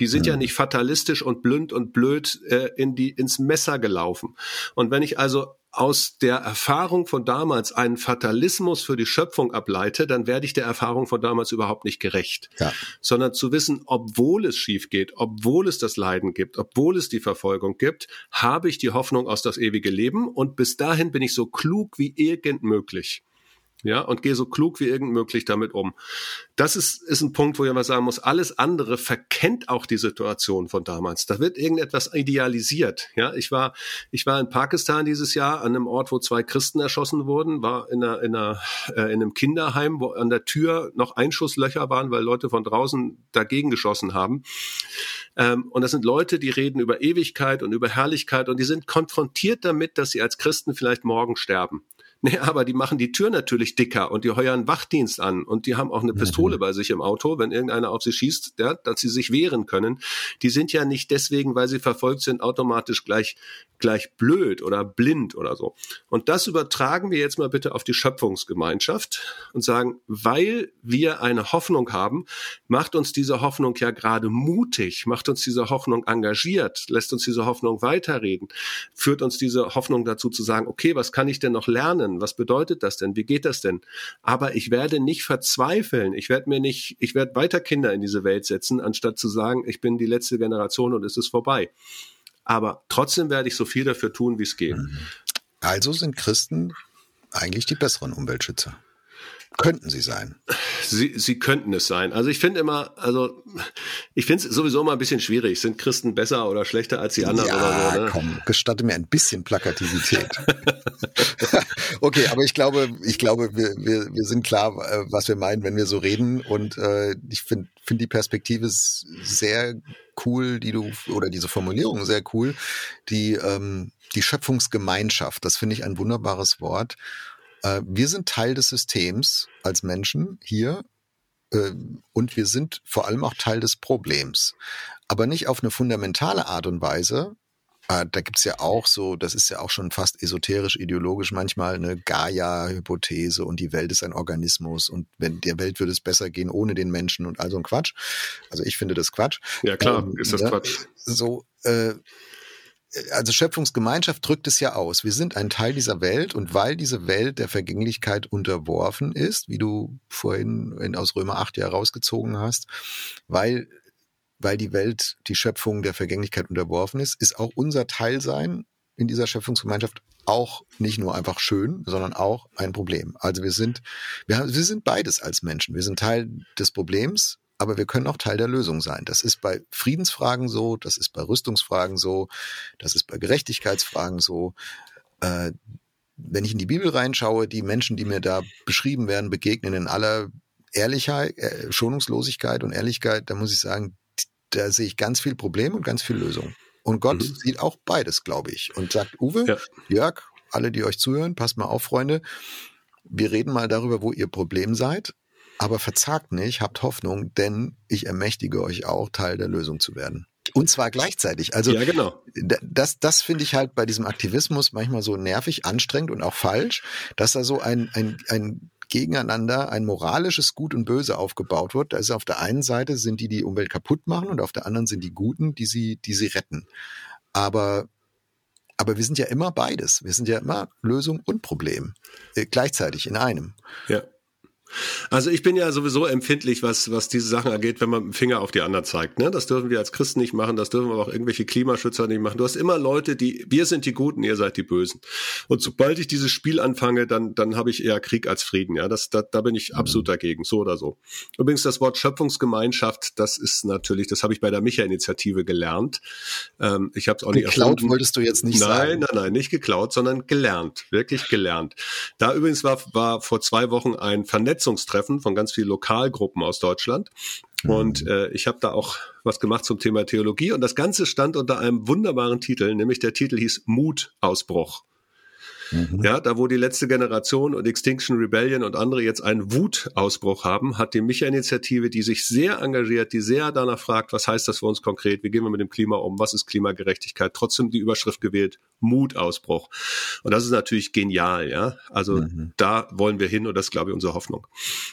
Die sind ja nicht fatalistisch und blind und blöd äh, in die, ins Messer gelaufen. Und wenn ich also aus der Erfahrung von damals einen Fatalismus für die Schöpfung ableite, dann werde ich der Erfahrung von damals überhaupt nicht gerecht. Ja. Sondern zu wissen, obwohl es schief geht, obwohl es das Leiden gibt, obwohl es die Verfolgung gibt, habe ich die Hoffnung aus das ewige Leben und bis dahin bin ich so klug wie irgend möglich ja, und gehe so klug wie irgend möglich damit um. Das ist, ist ein Punkt, wo mal sagen muss, alles andere verkennt auch die Situation von damals. Da wird irgendetwas idealisiert. Ja, ich war, ich war in Pakistan dieses Jahr an einem Ort, wo zwei Christen erschossen wurden, war in einer, in einer, äh, in einem Kinderheim, wo an der Tür noch Einschusslöcher waren, weil Leute von draußen dagegen geschossen haben. Ähm, und das sind Leute, die reden über Ewigkeit und über Herrlichkeit und die sind konfrontiert damit, dass sie als Christen vielleicht morgen sterben. Nee, aber die machen die Tür natürlich dicker und die heuern Wachdienst an und die haben auch eine Pistole mhm. bei sich im Auto, wenn irgendeiner auf sie schießt, ja, dass sie sich wehren können. Die sind ja nicht deswegen, weil sie verfolgt sind, automatisch gleich, gleich blöd oder blind oder so. Und das übertragen wir jetzt mal bitte auf die Schöpfungsgemeinschaft und sagen, weil wir eine Hoffnung haben, macht uns diese Hoffnung ja gerade mutig, macht uns diese Hoffnung engagiert, lässt uns diese Hoffnung weiterreden, führt uns diese Hoffnung dazu zu sagen, okay, was kann ich denn noch lernen? Lernen. Was bedeutet das denn? Wie geht das denn? Aber ich werde nicht verzweifeln. Ich werde mir nicht, ich werde weiter Kinder in diese Welt setzen, anstatt zu sagen, ich bin die letzte Generation und es ist vorbei. Aber trotzdem werde ich so viel dafür tun, wie es geht. Mhm. Also sind Christen eigentlich die besseren Umweltschützer. Könnten sie sein? Sie, sie könnten es sein. Also ich finde immer, also ich finde es sowieso immer ein bisschen schwierig. Sind Christen besser oder schlechter als die anderen ja, oder so? Ne? komm, gestatte mir ein bisschen Plakativität. okay, aber ich glaube, ich glaube, wir, wir, wir sind klar, äh, was wir meinen, wenn wir so reden. Und äh, ich finde find die Perspektive sehr cool, die du, oder diese Formulierung sehr cool, die, ähm, die Schöpfungsgemeinschaft, das finde ich ein wunderbares Wort. Äh, wir sind Teil des Systems als Menschen hier äh, und wir sind vor allem auch Teil des Problems. Aber nicht auf eine fundamentale Art und Weise. Äh, da gibt's ja auch so, das ist ja auch schon fast esoterisch, ideologisch manchmal eine Gaia-Hypothese und die Welt ist ein Organismus und wenn der Welt würde es besser gehen ohne den Menschen und all so ein Quatsch. Also ich finde das Quatsch. Ja klar, ähm, ist das ja, Quatsch. So, äh, also Schöpfungsgemeinschaft drückt es ja aus. Wir sind ein Teil dieser Welt und weil diese Welt der Vergänglichkeit unterworfen ist, wie du vorhin in, aus Römer 8 ja rausgezogen hast, weil, weil die Welt, die Schöpfung der Vergänglichkeit unterworfen ist, ist auch unser Teilsein in dieser Schöpfungsgemeinschaft auch nicht nur einfach schön, sondern auch ein Problem. Also wir sind, wir, haben, wir sind beides als Menschen. Wir sind Teil des Problems aber wir können auch Teil der Lösung sein. Das ist bei Friedensfragen so, das ist bei Rüstungsfragen so, das ist bei Gerechtigkeitsfragen so. Äh, wenn ich in die Bibel reinschaue, die Menschen, die mir da beschrieben werden, begegnen in aller Ehrlichkeit, äh, Schonungslosigkeit und Ehrlichkeit, da muss ich sagen, da sehe ich ganz viel Problem und ganz viel Lösung. Und Gott mhm. sieht auch beides, glaube ich, und sagt, Uwe, ja. Jörg, alle, die euch zuhören, passt mal auf, Freunde. Wir reden mal darüber, wo ihr Problem seid aber verzagt nicht, habt Hoffnung, denn ich ermächtige euch auch, Teil der Lösung zu werden. Und zwar gleichzeitig. Also ja, genau. das, das finde ich halt bei diesem Aktivismus manchmal so nervig, anstrengend und auch falsch, dass da so ein, ein, ein Gegeneinander, ein moralisches Gut und Böse aufgebaut wird. Da ist auf der einen Seite sind die, die Umwelt kaputt machen und auf der anderen sind die Guten, die sie, die sie retten. Aber aber wir sind ja immer beides. Wir sind ja immer Lösung und Problem. Äh, gleichzeitig in einem. Ja. Also ich bin ja sowieso empfindlich, was, was diese Sachen angeht, wenn man mit dem Finger auf die anderen zeigt. Ne? Das dürfen wir als Christen nicht machen, das dürfen aber auch irgendwelche Klimaschützer nicht machen. Du hast immer Leute, die, wir sind die Guten, ihr seid die Bösen. Und sobald ich dieses Spiel anfange, dann, dann habe ich eher Krieg als Frieden. Ja, das, da, da bin ich absolut dagegen, so oder so. Übrigens das Wort Schöpfungsgemeinschaft, das ist natürlich, das habe ich bei der Micha-Initiative gelernt. Ähm, ich habe es auch nicht geklaut wolltest du jetzt nicht nein, sagen. Nein, nein, nein, nicht geklaut, sondern gelernt, wirklich gelernt. Da übrigens war, war vor zwei Wochen ein Vernetz Vernetzungstreffen von ganz vielen Lokalgruppen aus Deutschland. Und mhm. äh, ich habe da auch was gemacht zum Thema Theologie. Und das Ganze stand unter einem wunderbaren Titel, nämlich der Titel hieß Mutausbruch. Mhm. Ja, da wo die letzte Generation und Extinction Rebellion und andere jetzt einen Wutausbruch haben, hat die Micha-Initiative, die sich sehr engagiert, die sehr danach fragt, was heißt das für uns konkret, wie gehen wir mit dem Klima um, was ist Klimagerechtigkeit, trotzdem die Überschrift gewählt, Mutausbruch. Und das ist natürlich genial, ja. Also mhm. da wollen wir hin und das ist, glaube ich, unsere Hoffnung.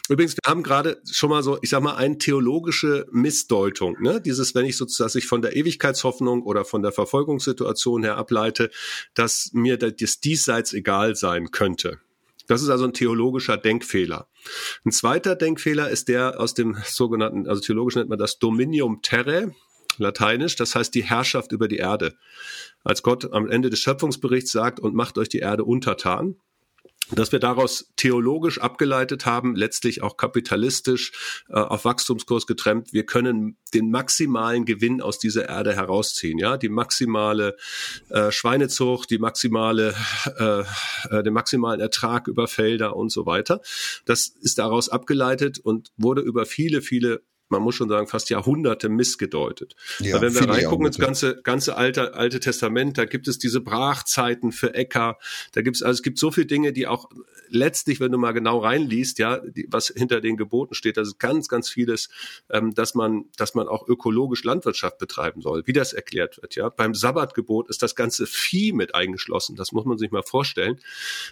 Übrigens, wir haben gerade schon mal so, ich sag mal, eine theologische Missdeutung, ne? Dieses, wenn ich sozusagen ich von der Ewigkeitshoffnung oder von der Verfolgungssituation her ableite, dass mir das diesseits egal sein könnte. Das ist also ein theologischer Denkfehler. Ein zweiter Denkfehler ist der aus dem sogenannten, also theologisch nennt man das Dominium Terrae, lateinisch, das heißt die Herrschaft über die Erde als Gott am Ende des Schöpfungsberichts sagt, und macht euch die Erde untertan dass wir daraus theologisch abgeleitet haben, letztlich auch kapitalistisch äh, auf Wachstumskurs getrennt. Wir können den maximalen Gewinn aus dieser Erde herausziehen, ja, die maximale äh, Schweinezucht, die maximale, äh, äh, den maximalen Ertrag über Felder und so weiter. Das ist daraus abgeleitet und wurde über viele, viele man muss schon sagen, fast Jahrhunderte missgedeutet. Ja, wenn wir reingucken ins ganze, ganze alte, alte Testament, da gibt es diese Brachzeiten für Äcker, da gibt es, also es gibt so viele Dinge, die auch letztlich, wenn du mal genau reinliest, ja, die, was hinter den Geboten steht, das ist ganz, ganz vieles, ähm, dass man, dass man auch ökologisch Landwirtschaft betreiben soll, wie das erklärt wird, ja. Beim Sabbatgebot ist das ganze Vieh mit eingeschlossen. Das muss man sich mal vorstellen,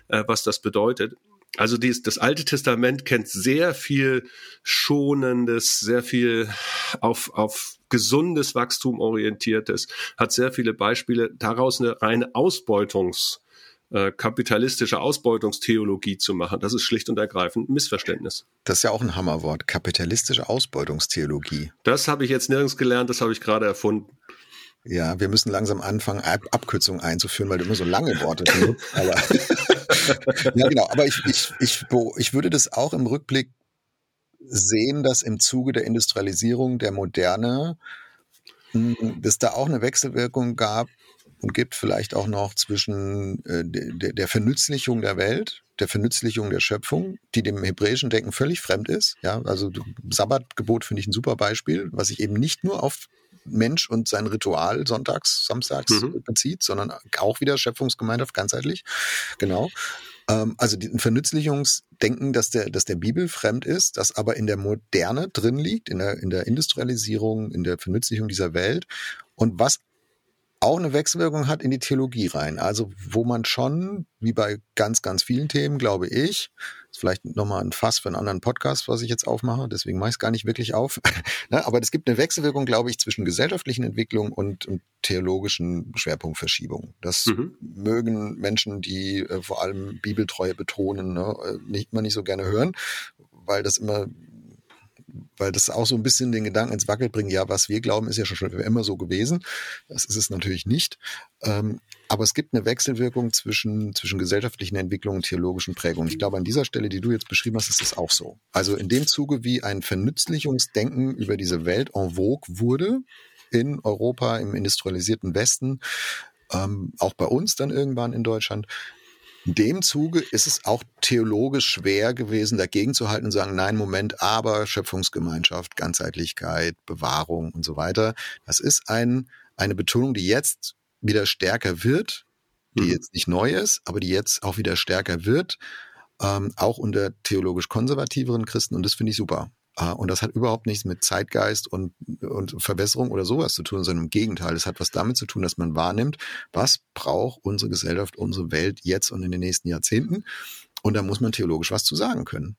äh, was das bedeutet. Also dies, das Alte Testament kennt sehr viel Schonendes, sehr viel auf, auf gesundes Wachstum orientiertes, hat sehr viele Beispiele, daraus eine reine Ausbeutungs- äh, kapitalistische Ausbeutungstheologie zu machen. Das ist schlicht und ergreifend ein Missverständnis. Das ist ja auch ein Hammerwort, kapitalistische Ausbeutungstheologie. Das habe ich jetzt nirgends gelernt, das habe ich gerade erfunden. Ja, wir müssen langsam anfangen, Ab Abkürzungen einzuführen, weil du immer so lange Worte benutzt. aber ja, genau. Aber ich, ich, ich, ich würde das auch im Rückblick sehen, dass im Zuge der Industrialisierung der Moderne hm, dass da auch eine Wechselwirkung gab und gibt vielleicht auch noch zwischen äh, der, der Vernützlichung der Welt, der Vernützlichung der Schöpfung, die dem hebräischen Denken völlig fremd ist. Ja, also Sabbatgebot finde ich ein super Beispiel, was sich eben nicht nur auf Mensch und sein Ritual sonntags, samstags mhm. bezieht, sondern auch wieder Schöpfungsgemeinschaft ganzheitlich. Genau. Ähm, also ein Vernützlichungsdenken, dass der, dass der Bibel fremd ist, das aber in der Moderne drin liegt, in der, in der Industrialisierung, in der Vernützlichung dieser Welt und was auch eine Wechselwirkung hat in die Theologie rein. Also wo man schon, wie bei ganz, ganz vielen Themen, glaube ich, ist vielleicht nochmal ein Fass für einen anderen Podcast, was ich jetzt aufmache, deswegen mache ich es gar nicht wirklich auf. Ne, aber es gibt eine Wechselwirkung, glaube ich, zwischen gesellschaftlichen Entwicklungen und, theologischen Schwerpunktverschiebungen. Das mhm. mögen Menschen, die äh, vor allem Bibeltreue betonen, ne, äh, nicht, immer nicht so gerne hören, weil das immer weil das auch so ein bisschen den Gedanken ins Wackel bringt, ja, was wir glauben, ist ja schon immer so gewesen. Das ist es natürlich nicht. Ähm, aber es gibt eine Wechselwirkung zwischen, zwischen gesellschaftlichen Entwicklungen und theologischen Prägungen. Ich glaube, an dieser Stelle, die du jetzt beschrieben hast, ist es auch so. Also in dem Zuge, wie ein Vernützlichungsdenken über diese Welt en vogue wurde, in Europa, im industrialisierten Westen, ähm, auch bei uns dann irgendwann in Deutschland, in dem Zuge ist es auch theologisch schwer gewesen, dagegen zu halten und sagen, nein, Moment, aber Schöpfungsgemeinschaft, Ganzheitlichkeit, Bewahrung und so weiter. Das ist ein, eine Betonung, die jetzt wieder stärker wird, die mhm. jetzt nicht neu ist, aber die jetzt auch wieder stärker wird, ähm, auch unter theologisch konservativeren Christen. Und das finde ich super. Ah, und das hat überhaupt nichts mit Zeitgeist und, und Verbesserung oder sowas zu tun, sondern im Gegenteil. Es hat was damit zu tun, dass man wahrnimmt, was braucht unsere Gesellschaft, unsere Welt jetzt und in den nächsten Jahrzehnten. Und da muss man theologisch was zu sagen können.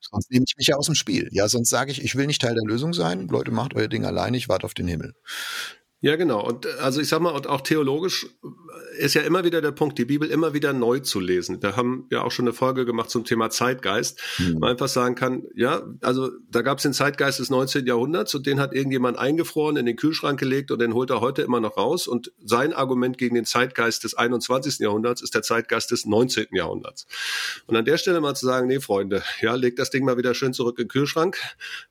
Sonst nehme ich mich ja aus dem Spiel. Ja, sonst sage ich, ich will nicht Teil der Lösung sein. Leute, macht euer Ding alleine, ich warte auf den Himmel. Ja, genau. Und äh, also ich sag mal, und auch theologisch ist ja immer wieder der Punkt, die Bibel immer wieder neu zu lesen. Wir haben ja auch schon eine Folge gemacht zum Thema Zeitgeist. Mhm. Man einfach sagen kann, ja, also da gab es den Zeitgeist des 19. Jahrhunderts und den hat irgendjemand eingefroren, in den Kühlschrank gelegt und den holt er heute immer noch raus. Und sein Argument gegen den Zeitgeist des 21. Jahrhunderts ist der Zeitgeist des 19. Jahrhunderts. Und an der Stelle mal zu sagen, nee, Freunde, ja, leg das Ding mal wieder schön zurück in den Kühlschrank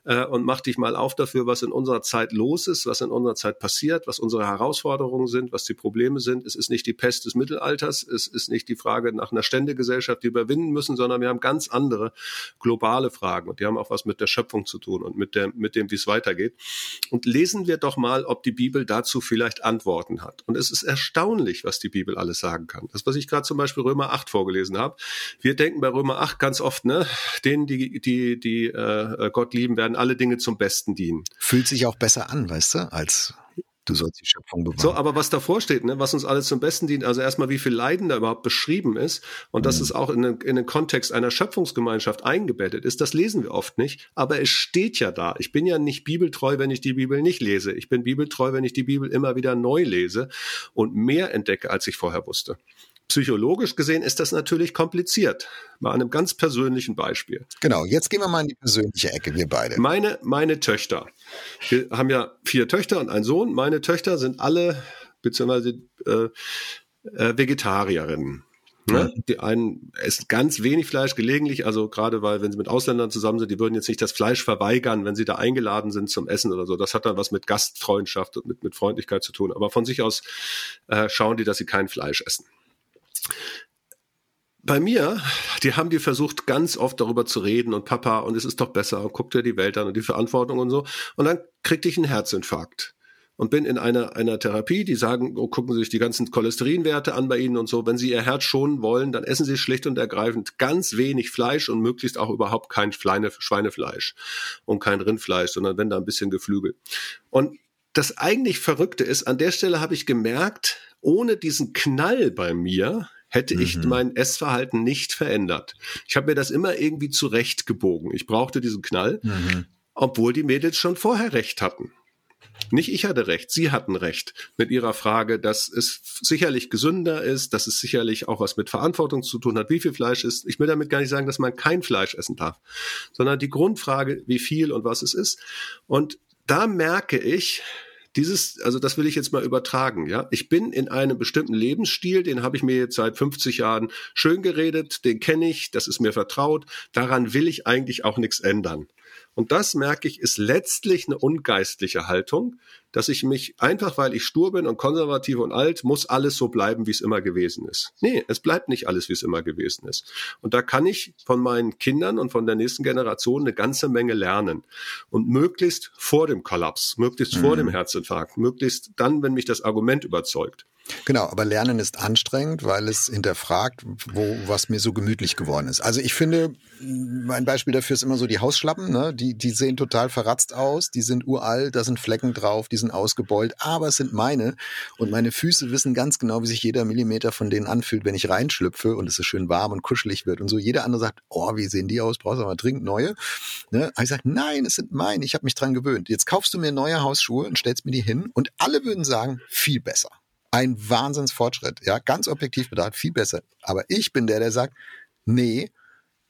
äh, und mach dich mal auf dafür, was in unserer Zeit los ist, was in unserer Zeit passiert erklärt, was unsere Herausforderungen sind, was die Probleme sind. Es ist nicht die Pest des Mittelalters, es ist nicht die Frage nach einer Ständegesellschaft, die wir überwinden müssen, sondern wir haben ganz andere globale Fragen und die haben auch was mit der Schöpfung zu tun und mit, der, mit dem, wie es weitergeht. Und lesen wir doch mal, ob die Bibel dazu vielleicht Antworten hat. Und es ist erstaunlich, was die Bibel alles sagen kann. Das, was ich gerade zum Beispiel Römer 8 vorgelesen habe. Wir denken bei Römer 8 ganz oft, ne, denen, die, die, die äh, Gott lieben, werden alle Dinge zum Besten dienen. Fühlt sich auch besser an, weißt du, als du sollst die Schöpfung bewahren. So, aber was davor steht, ne, was uns alles zum Besten dient, also erstmal, wie viel Leiden da überhaupt beschrieben ist und mhm. dass es auch in den, in den Kontext einer Schöpfungsgemeinschaft eingebettet ist, das lesen wir oft nicht, aber es steht ja da. Ich bin ja nicht bibeltreu, wenn ich die Bibel nicht lese. Ich bin bibeltreu, wenn ich die Bibel immer wieder neu lese und mehr entdecke, als ich vorher wusste. Psychologisch gesehen ist das natürlich kompliziert. Mal an einem ganz persönlichen Beispiel. Genau, jetzt gehen wir mal in die persönliche Ecke, wir beide. Meine, meine Töchter. Wir haben ja vier Töchter und einen Sohn. Meine Töchter sind alle, beziehungsweise äh, äh, Vegetarierinnen. Ne? Die einen essen ganz wenig Fleisch gelegentlich, also gerade weil, wenn sie mit Ausländern zusammen sind, die würden jetzt nicht das Fleisch verweigern, wenn sie da eingeladen sind zum Essen oder so. Das hat dann was mit Gastfreundschaft und mit, mit Freundlichkeit zu tun. Aber von sich aus äh, schauen die, dass sie kein Fleisch essen. Bei mir, die haben die versucht, ganz oft darüber zu reden und Papa, und es ist doch besser, und guck dir die Welt an und die Verantwortung und so. Und dann kriegte ich einen Herzinfarkt und bin in einer, einer Therapie, die sagen, oh, gucken Sie sich die ganzen Cholesterinwerte an bei Ihnen und so. Wenn Sie Ihr Herz schonen wollen, dann essen Sie schlicht und ergreifend ganz wenig Fleisch und möglichst auch überhaupt kein Schweine, Schweinefleisch und kein Rindfleisch, sondern wenn da ein bisschen Geflügel. Und das eigentlich Verrückte ist, an der Stelle habe ich gemerkt, ohne diesen Knall bei mir hätte mhm. ich mein Essverhalten nicht verändert. Ich habe mir das immer irgendwie zurechtgebogen. Ich brauchte diesen Knall, mhm. obwohl die Mädels schon vorher recht hatten. Nicht ich hatte recht, Sie hatten recht mit Ihrer Frage, dass es sicherlich gesünder ist, dass es sicherlich auch was mit Verantwortung zu tun hat, wie viel Fleisch ist. Ich will damit gar nicht sagen, dass man kein Fleisch essen darf, sondern die Grundfrage, wie viel und was es ist. Und da merke ich, dieses, also das will ich jetzt mal übertragen, ja. Ich bin in einem bestimmten Lebensstil, den habe ich mir jetzt seit 50 Jahren schön geredet, den kenne ich, das ist mir vertraut, daran will ich eigentlich auch nichts ändern. Und das merke ich, ist letztlich eine ungeistliche Haltung, dass ich mich einfach, weil ich stur bin und konservativ und alt, muss alles so bleiben, wie es immer gewesen ist. Nee, es bleibt nicht alles, wie es immer gewesen ist. Und da kann ich von meinen Kindern und von der nächsten Generation eine ganze Menge lernen. Und möglichst vor dem Kollaps, möglichst mhm. vor dem Herzinfarkt, möglichst dann, wenn mich das Argument überzeugt. Genau, aber Lernen ist anstrengend, weil es hinterfragt, wo was mir so gemütlich geworden ist. Also ich finde, mein Beispiel dafür ist immer so die Hausschlappen, ne? die, die sehen total verratzt aus, die sind uralt, da sind Flecken drauf, die sind ausgebeult, aber es sind meine und meine Füße wissen ganz genau, wie sich jeder Millimeter von denen anfühlt, wenn ich reinschlüpfe und es so schön warm und kuschelig wird und so. Jeder andere sagt, oh, wie sehen die aus, brauchst mal dringend neue. Ne? Aber ich sage, nein, es sind meine, ich habe mich dran gewöhnt. Jetzt kaufst du mir neue Hausschuhe und stellst mir die hin und alle würden sagen, viel besser ein Wahnsinnsfortschritt. Ja, ganz objektiv betrachtet viel besser. Aber ich bin der, der sagt, nee,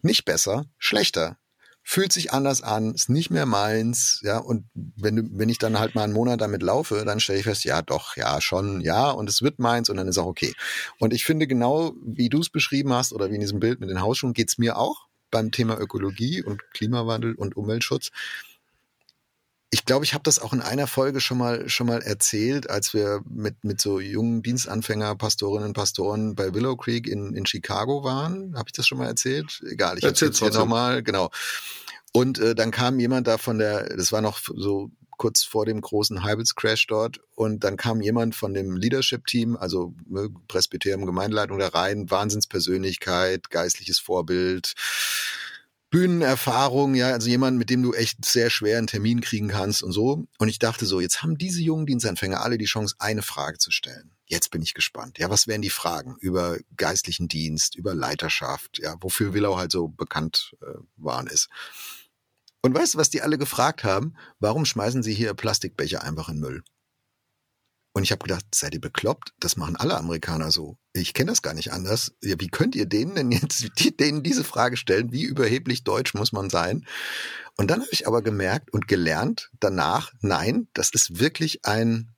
nicht besser, schlechter. Fühlt sich anders an, ist nicht mehr meins, ja, und wenn du, wenn ich dann halt mal einen Monat damit laufe, dann stelle ich fest, ja, doch, ja, schon, ja, und es wird meins und dann ist auch okay. Und ich finde genau, wie du es beschrieben hast oder wie in diesem Bild mit den Hausschuhen, geht's mir auch beim Thema Ökologie und Klimawandel und Umweltschutz ich glaube, ich habe das auch in einer Folge schon mal schon mal erzählt, als wir mit mit so jungen Dienstanfänger Pastorinnen und Pastoren bei Willow Creek in in Chicago waren. Habe ich das schon mal erzählt? Egal, ich erzähle es hier nochmal. Genau. Und äh, dann kam jemand da von der, das war noch so kurz vor dem großen Hybrids Crash dort und dann kam jemand von dem Leadership Team, also ne, Presbyterium Gemeindeleitung da rein, Wahnsinnspersönlichkeit, geistliches Vorbild, Bühnenerfahrung, ja, also jemand, mit dem du echt sehr schwer einen Termin kriegen kannst und so. Und ich dachte so, jetzt haben diese jungen Dienstanfänger alle die Chance, eine Frage zu stellen. Jetzt bin ich gespannt. Ja, was wären die Fragen über geistlichen Dienst, über Leiterschaft, ja, wofür Willow halt so bekannt äh, waren ist. Und weißt du, was die alle gefragt haben? Warum schmeißen sie hier Plastikbecher einfach in Müll? Und ich habe gedacht, seid ihr bekloppt? Das machen alle Amerikaner so. Ich kenne das gar nicht anders. Ja, wie könnt ihr denen denn jetzt denen diese Frage stellen? Wie überheblich deutsch muss man sein? Und dann habe ich aber gemerkt und gelernt danach, nein, das ist wirklich ein,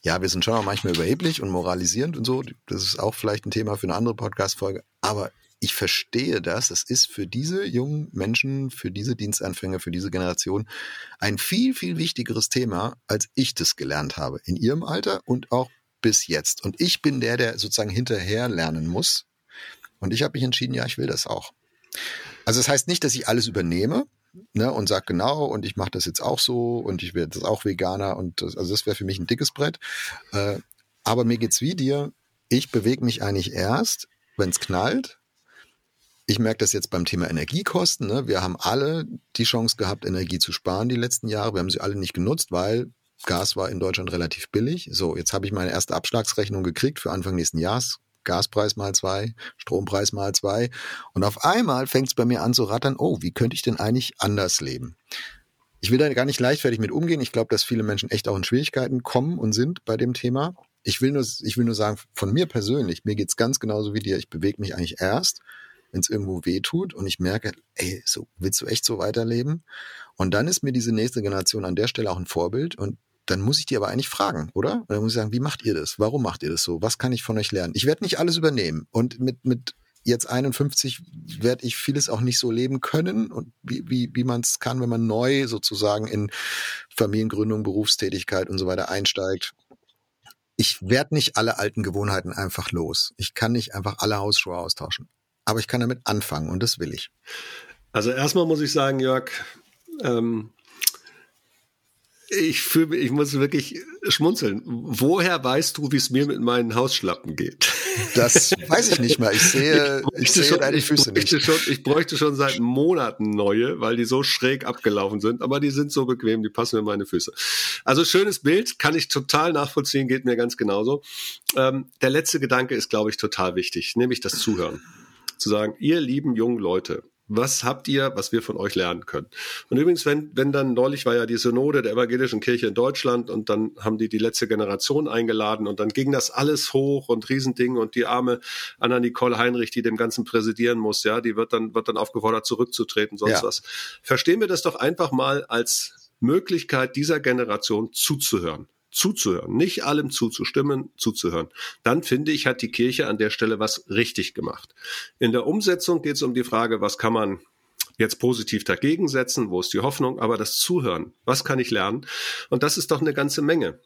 ja, wir sind schon auch manchmal überheblich und moralisierend und so. Das ist auch vielleicht ein Thema für eine andere Podcast-Folge. Aber ich verstehe das. Es ist für diese jungen Menschen, für diese Dienstanfänger, für diese Generation ein viel, viel wichtigeres Thema, als ich das gelernt habe in ihrem Alter und auch bis jetzt. Und ich bin der, der sozusagen hinterher lernen muss. Und ich habe mich entschieden, ja, ich will das auch. Also das heißt nicht, dass ich alles übernehme ne, und sage genau und ich mache das jetzt auch so und ich werde das auch Veganer und das, also das wäre für mich ein dickes Brett. Äh, aber mir geht's wie dir. Ich bewege mich eigentlich erst, wenn es knallt ich merke das jetzt beim Thema Energiekosten. Ne? Wir haben alle die Chance gehabt, Energie zu sparen die letzten Jahre. Wir haben sie alle nicht genutzt, weil Gas war in Deutschland relativ billig. So, jetzt habe ich meine erste Abschlagsrechnung gekriegt für Anfang nächsten Jahres. Gaspreis mal zwei, Strompreis mal zwei. Und auf einmal fängt es bei mir an zu rattern, oh, wie könnte ich denn eigentlich anders leben? Ich will da gar nicht leichtfertig mit umgehen. Ich glaube, dass viele Menschen echt auch in Schwierigkeiten kommen und sind bei dem Thema. Ich will nur, ich will nur sagen, von mir persönlich, mir geht's ganz genauso wie dir. Ich bewege mich eigentlich erst, wenn es irgendwo weh tut und ich merke, ey, so willst du echt so weiterleben? Und dann ist mir diese nächste Generation an der Stelle auch ein Vorbild und dann muss ich die aber eigentlich fragen, oder? Und dann muss ich sagen, wie macht ihr das? Warum macht ihr das so? Was kann ich von euch lernen? Ich werde nicht alles übernehmen und mit mit jetzt 51 werde ich vieles auch nicht so leben können und wie, wie, wie man es kann, wenn man neu sozusagen in Familiengründung, Berufstätigkeit und so weiter einsteigt. Ich werde nicht alle alten Gewohnheiten einfach los. Ich kann nicht einfach alle Hausschuhe austauschen aber ich kann damit anfangen und das will ich. Also erstmal muss ich sagen, Jörg, ähm, ich fühle, ich muss wirklich schmunzeln. Woher weißt du, wie es mir mit meinen Hausschlappen geht? Das weiß ich nicht mehr. Ich sehe, ich, ich sehe schon, deine Füße ich nicht. Schon, ich bräuchte schon seit Monaten neue, weil die so schräg abgelaufen sind, aber die sind so bequem, die passen in meine Füße. Also schönes Bild, kann ich total nachvollziehen, geht mir ganz genauso. Ähm, der letzte Gedanke ist, glaube ich, total wichtig, nämlich das Zuhören zu sagen, ihr lieben jungen Leute, Was habt ihr, was wir von euch lernen können? Und übrigens, wenn, wenn dann neulich war ja die Synode der evangelischen Kirche in Deutschland und dann haben die die letzte Generation eingeladen und dann ging das alles hoch und Riesending und die arme Anna Nicole Heinrich, die dem Ganzen präsidieren muss, ja, die wird dann, wird dann aufgefordert zurückzutreten, sonst ja. was. Verstehen wir das doch einfach mal als Möglichkeit dieser Generation zuzuhören zuzuhören, nicht allem zuzustimmen, zuzuhören. Dann finde ich, hat die Kirche an der Stelle was richtig gemacht. In der Umsetzung geht es um die Frage, was kann man jetzt positiv dagegen setzen, wo ist die Hoffnung, aber das Zuhören, was kann ich lernen? Und das ist doch eine ganze Menge.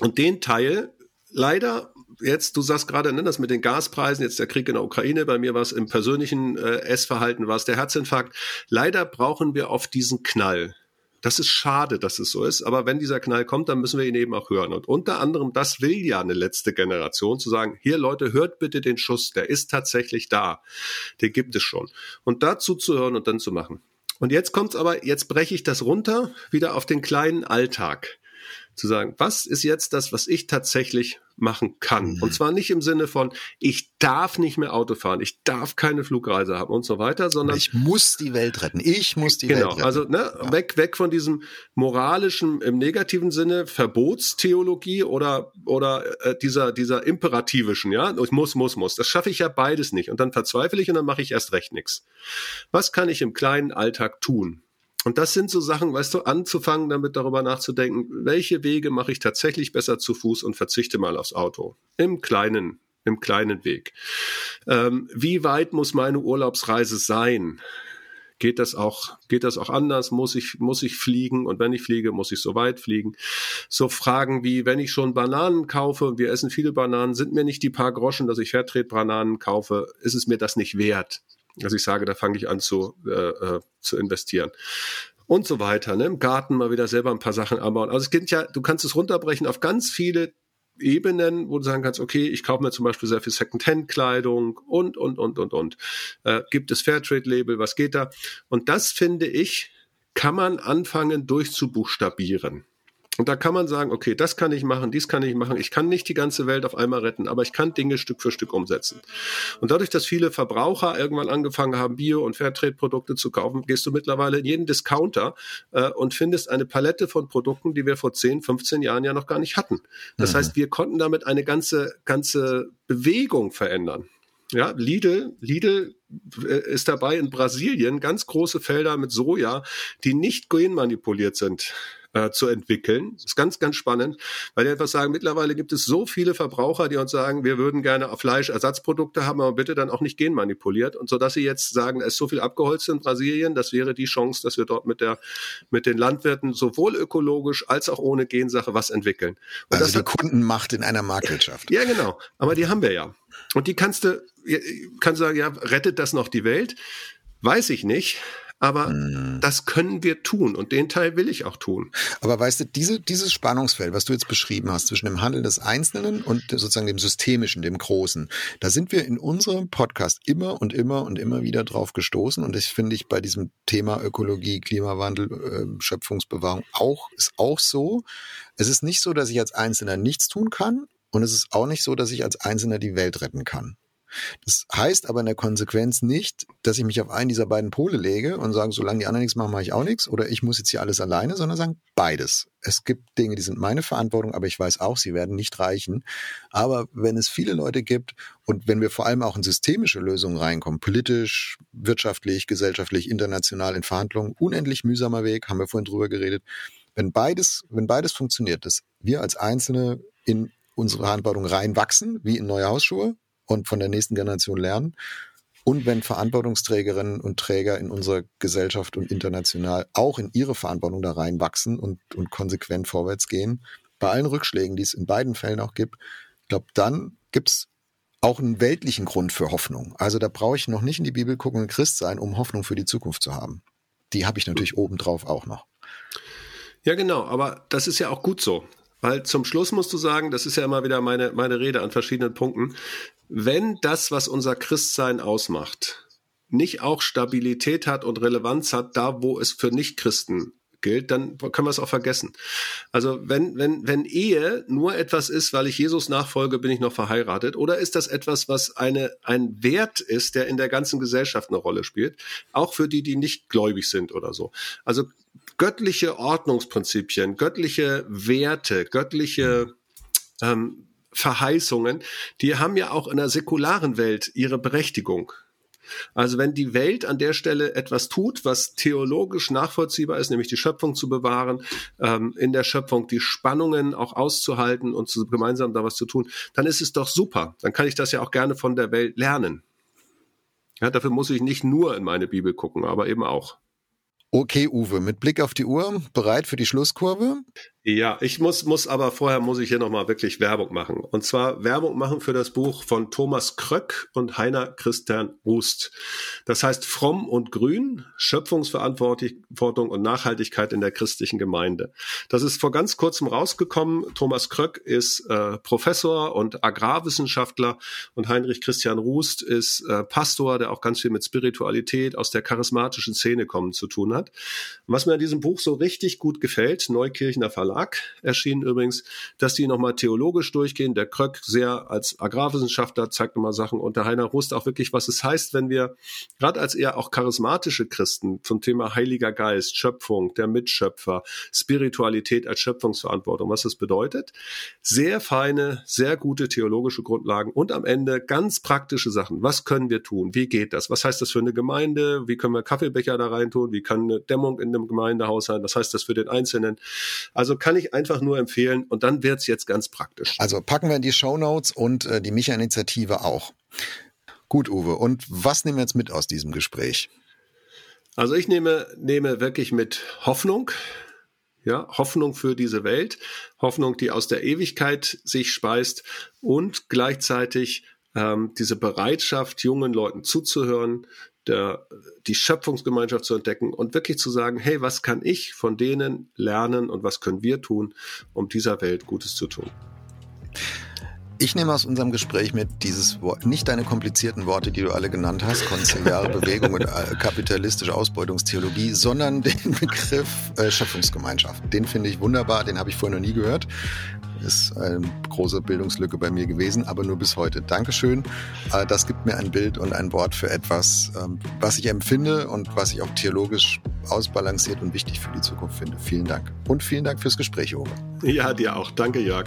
Und den Teil, leider jetzt, du sagst gerade, ne, das mit den Gaspreisen, jetzt der Krieg in der Ukraine, bei mir war es im persönlichen äh, Essverhalten, war es der Herzinfarkt. Leider brauchen wir auf diesen Knall das ist schade, dass es so ist. Aber wenn dieser Knall kommt, dann müssen wir ihn eben auch hören. Und unter anderem, das will ja eine letzte Generation, zu sagen, hier Leute, hört bitte den Schuss, der ist tatsächlich da. Den gibt es schon. Und dazu zu hören und dann zu machen. Und jetzt kommt's aber, jetzt breche ich das runter, wieder auf den kleinen Alltag zu sagen, was ist jetzt das, was ich tatsächlich machen kann? Mhm. Und zwar nicht im Sinne von, ich darf nicht mehr Auto fahren, ich darf keine Flugreise haben und so weiter, sondern ich muss die Welt retten. Ich muss die genau, Welt retten. Also ne, ja. weg, weg von diesem moralischen im negativen Sinne Verbotstheologie oder oder äh, dieser dieser imperativischen, ja, ich muss, muss, muss. Das schaffe ich ja beides nicht und dann verzweifle ich und dann mache ich erst recht nichts. Was kann ich im kleinen Alltag tun? Und das sind so Sachen, weißt du, anzufangen, damit darüber nachzudenken, welche Wege mache ich tatsächlich besser zu Fuß und verzichte mal aufs Auto. Im kleinen, im kleinen Weg. Ähm, wie weit muss meine Urlaubsreise sein? Geht das auch, geht das auch anders? Muss ich, muss ich fliegen? Und wenn ich fliege, muss ich so weit fliegen? So Fragen wie, wenn ich schon Bananen kaufe wir essen viele Bananen, sind mir nicht die paar Groschen, dass ich Fairtrade-Bananen kaufe, ist es mir das nicht wert? Also ich sage, da fange ich an zu, äh, äh, zu investieren. Und so weiter. Ne? Im Garten mal wieder selber ein paar Sachen anbauen. Also es geht ja, du kannst es runterbrechen auf ganz viele Ebenen, wo du sagen kannst, okay, ich kaufe mir zum Beispiel sehr viel Second-Hand-Kleidung und, und, und, und, und. Äh, gibt es Fairtrade-Label, was geht da? Und das finde ich, kann man anfangen durchzubuchstabieren. Und da kann man sagen, okay, das kann ich machen, dies kann ich machen. Ich kann nicht die ganze Welt auf einmal retten, aber ich kann Dinge Stück für Stück umsetzen. Und dadurch, dass viele Verbraucher irgendwann angefangen haben, Bio- und Fairtrade-Produkte zu kaufen, gehst du mittlerweile in jeden Discounter äh, und findest eine Palette von Produkten, die wir vor 10, 15 Jahren ja noch gar nicht hatten. Das mhm. heißt, wir konnten damit eine ganze, ganze Bewegung verändern. Ja, Lidl, Lidl äh, ist dabei in Brasilien ganz große Felder mit Soja, die nicht genmanipuliert sind äh, zu entwickeln. Das ist ganz, ganz spannend, weil die einfach sagen, mittlerweile gibt es so viele Verbraucher, die uns sagen, wir würden gerne Fleischersatzprodukte haben, aber bitte dann auch nicht genmanipuliert. Und so dass sie jetzt sagen, es ist so viel abgeholzt in Brasilien, das wäre die Chance, dass wir dort mit der, mit den Landwirten sowohl ökologisch als auch ohne Gensache was entwickeln. Und also die hat, Kundenmacht in einer Marktwirtschaft. Ja, genau. Aber die haben wir ja. Und die kannst du, kannst du sagen, ja, rettet das noch die Welt? Weiß ich nicht. Aber mhm. das können wir tun und den Teil will ich auch tun. Aber weißt du, diese, dieses Spannungsfeld, was du jetzt beschrieben hast, zwischen dem Handeln des Einzelnen und sozusagen dem Systemischen, dem Großen, da sind wir in unserem Podcast immer und immer und immer wieder drauf gestoßen. Und das finde ich bei diesem Thema Ökologie, Klimawandel, äh, Schöpfungsbewahrung auch, ist auch so. Es ist nicht so, dass ich als Einzelner nichts tun kann. Und es ist auch nicht so, dass ich als Einzelner die Welt retten kann. Das heißt aber in der Konsequenz nicht, dass ich mich auf einen dieser beiden Pole lege und sage, solange die anderen nichts machen, mache ich auch nichts oder ich muss jetzt hier alles alleine, sondern sagen beides. Es gibt Dinge, die sind meine Verantwortung, aber ich weiß auch, sie werden nicht reichen. Aber wenn es viele Leute gibt und wenn wir vor allem auch in systemische Lösungen reinkommen, politisch, wirtschaftlich, gesellschaftlich, international in Verhandlungen, unendlich mühsamer Weg, haben wir vorhin drüber geredet. Wenn beides, wenn beides funktioniert, dass wir als Einzelne in unsere Verantwortung reinwachsen, wie in neue Hausschuhe, und von der nächsten Generation lernen. Und wenn Verantwortungsträgerinnen und Träger in unserer Gesellschaft und international auch in ihre Verantwortung da reinwachsen und, und konsequent vorwärts gehen, bei allen Rückschlägen, die es in beiden Fällen auch gibt, ich glaube, dann gibt's auch einen weltlichen Grund für Hoffnung. Also da brauche ich noch nicht in die Bibel gucken und Christ sein, um Hoffnung für die Zukunft zu haben. Die habe ich natürlich obendrauf auch noch. Ja, genau, aber das ist ja auch gut so. Weil zum Schluss musst du sagen, das ist ja immer wieder meine, meine Rede an verschiedenen Punkten, wenn das, was unser Christsein ausmacht, nicht auch Stabilität hat und Relevanz hat, da wo es für Nichtchristen gilt, dann können wir es auch vergessen. Also wenn, wenn, wenn Ehe nur etwas ist, weil ich Jesus nachfolge, bin ich noch verheiratet, oder ist das etwas, was eine, ein Wert ist, der in der ganzen Gesellschaft eine Rolle spielt, auch für die, die nicht gläubig sind oder so. Also göttliche Ordnungsprinzipien, göttliche Werte, göttliche ähm, Verheißungen, die haben ja auch in der säkularen Welt ihre Berechtigung. Also wenn die Welt an der Stelle etwas tut, was theologisch nachvollziehbar ist, nämlich die Schöpfung zu bewahren, ähm, in der Schöpfung die Spannungen auch auszuhalten und zu, gemeinsam da was zu tun, dann ist es doch super. Dann kann ich das ja auch gerne von der Welt lernen. Ja, dafür muss ich nicht nur in meine Bibel gucken, aber eben auch. Okay, Uwe, mit Blick auf die Uhr, bereit für die Schlusskurve? Ja, ich muss, muss aber vorher muss ich hier nochmal wirklich Werbung machen. Und zwar Werbung machen für das Buch von Thomas Kröck und Heiner Christian Rust. Das heißt Fromm und Grün, Schöpfungsverantwortung und Nachhaltigkeit in der christlichen Gemeinde. Das ist vor ganz kurzem rausgekommen. Thomas Kröck ist äh, Professor und Agrarwissenschaftler und Heinrich Christian Rust ist äh, Pastor, der auch ganz viel mit Spiritualität aus der charismatischen Szene kommen zu tun hat. was mir an diesem Buch so richtig gut gefällt, Neukirchener Verlag, Verlag erschienen übrigens, dass die nochmal theologisch durchgehen. Der Kröck sehr als Agrarwissenschaftler zeigt nochmal Sachen und der Heiner Rust auch wirklich, was es heißt, wenn wir gerade als eher auch charismatische Christen zum Thema Heiliger Geist, Schöpfung, der Mitschöpfer, Spiritualität als Schöpfungsverantwortung, was das bedeutet. Sehr feine, sehr gute theologische Grundlagen und am Ende ganz praktische Sachen. Was können wir tun? Wie geht das? Was heißt das für eine Gemeinde? Wie können wir Kaffeebecher da rein tun? Wie kann eine Dämmung in einem Gemeindehaus sein? Was heißt das für den Einzelnen? Also kann ich einfach nur empfehlen und dann wird's jetzt ganz praktisch. Also packen wir in die Show Notes und äh, die Micha-Initiative auch. Gut, Uwe. Und was nehmen wir jetzt mit aus diesem Gespräch? Also ich nehme, nehme wirklich mit Hoffnung, ja, Hoffnung für diese Welt, Hoffnung, die aus der Ewigkeit sich speist und gleichzeitig ähm, diese Bereitschaft, jungen Leuten zuzuhören, der, die Schöpfungsgemeinschaft zu entdecken und wirklich zu sagen, hey, was kann ich von denen lernen und was können wir tun, um dieser Welt Gutes zu tun? Ich nehme aus unserem Gespräch mit dieses Wort, nicht deine komplizierten Worte, die du alle genannt hast, konziliare Bewegung und äh, kapitalistische Ausbeutungstheologie, sondern den Begriff äh, Schöpfungsgemeinschaft. Den finde ich wunderbar, den habe ich vorher noch nie gehört. Ist eine große Bildungslücke bei mir gewesen, aber nur bis heute. Dankeschön. Äh, das gibt mir ein Bild und ein Wort für etwas, ähm, was ich empfinde und was ich auch theologisch ausbalanciert und wichtig für die Zukunft finde. Vielen Dank. Und vielen Dank fürs Gespräch, Uwe. Ja, dir auch. Danke, Jörg.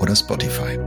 oder Spotify.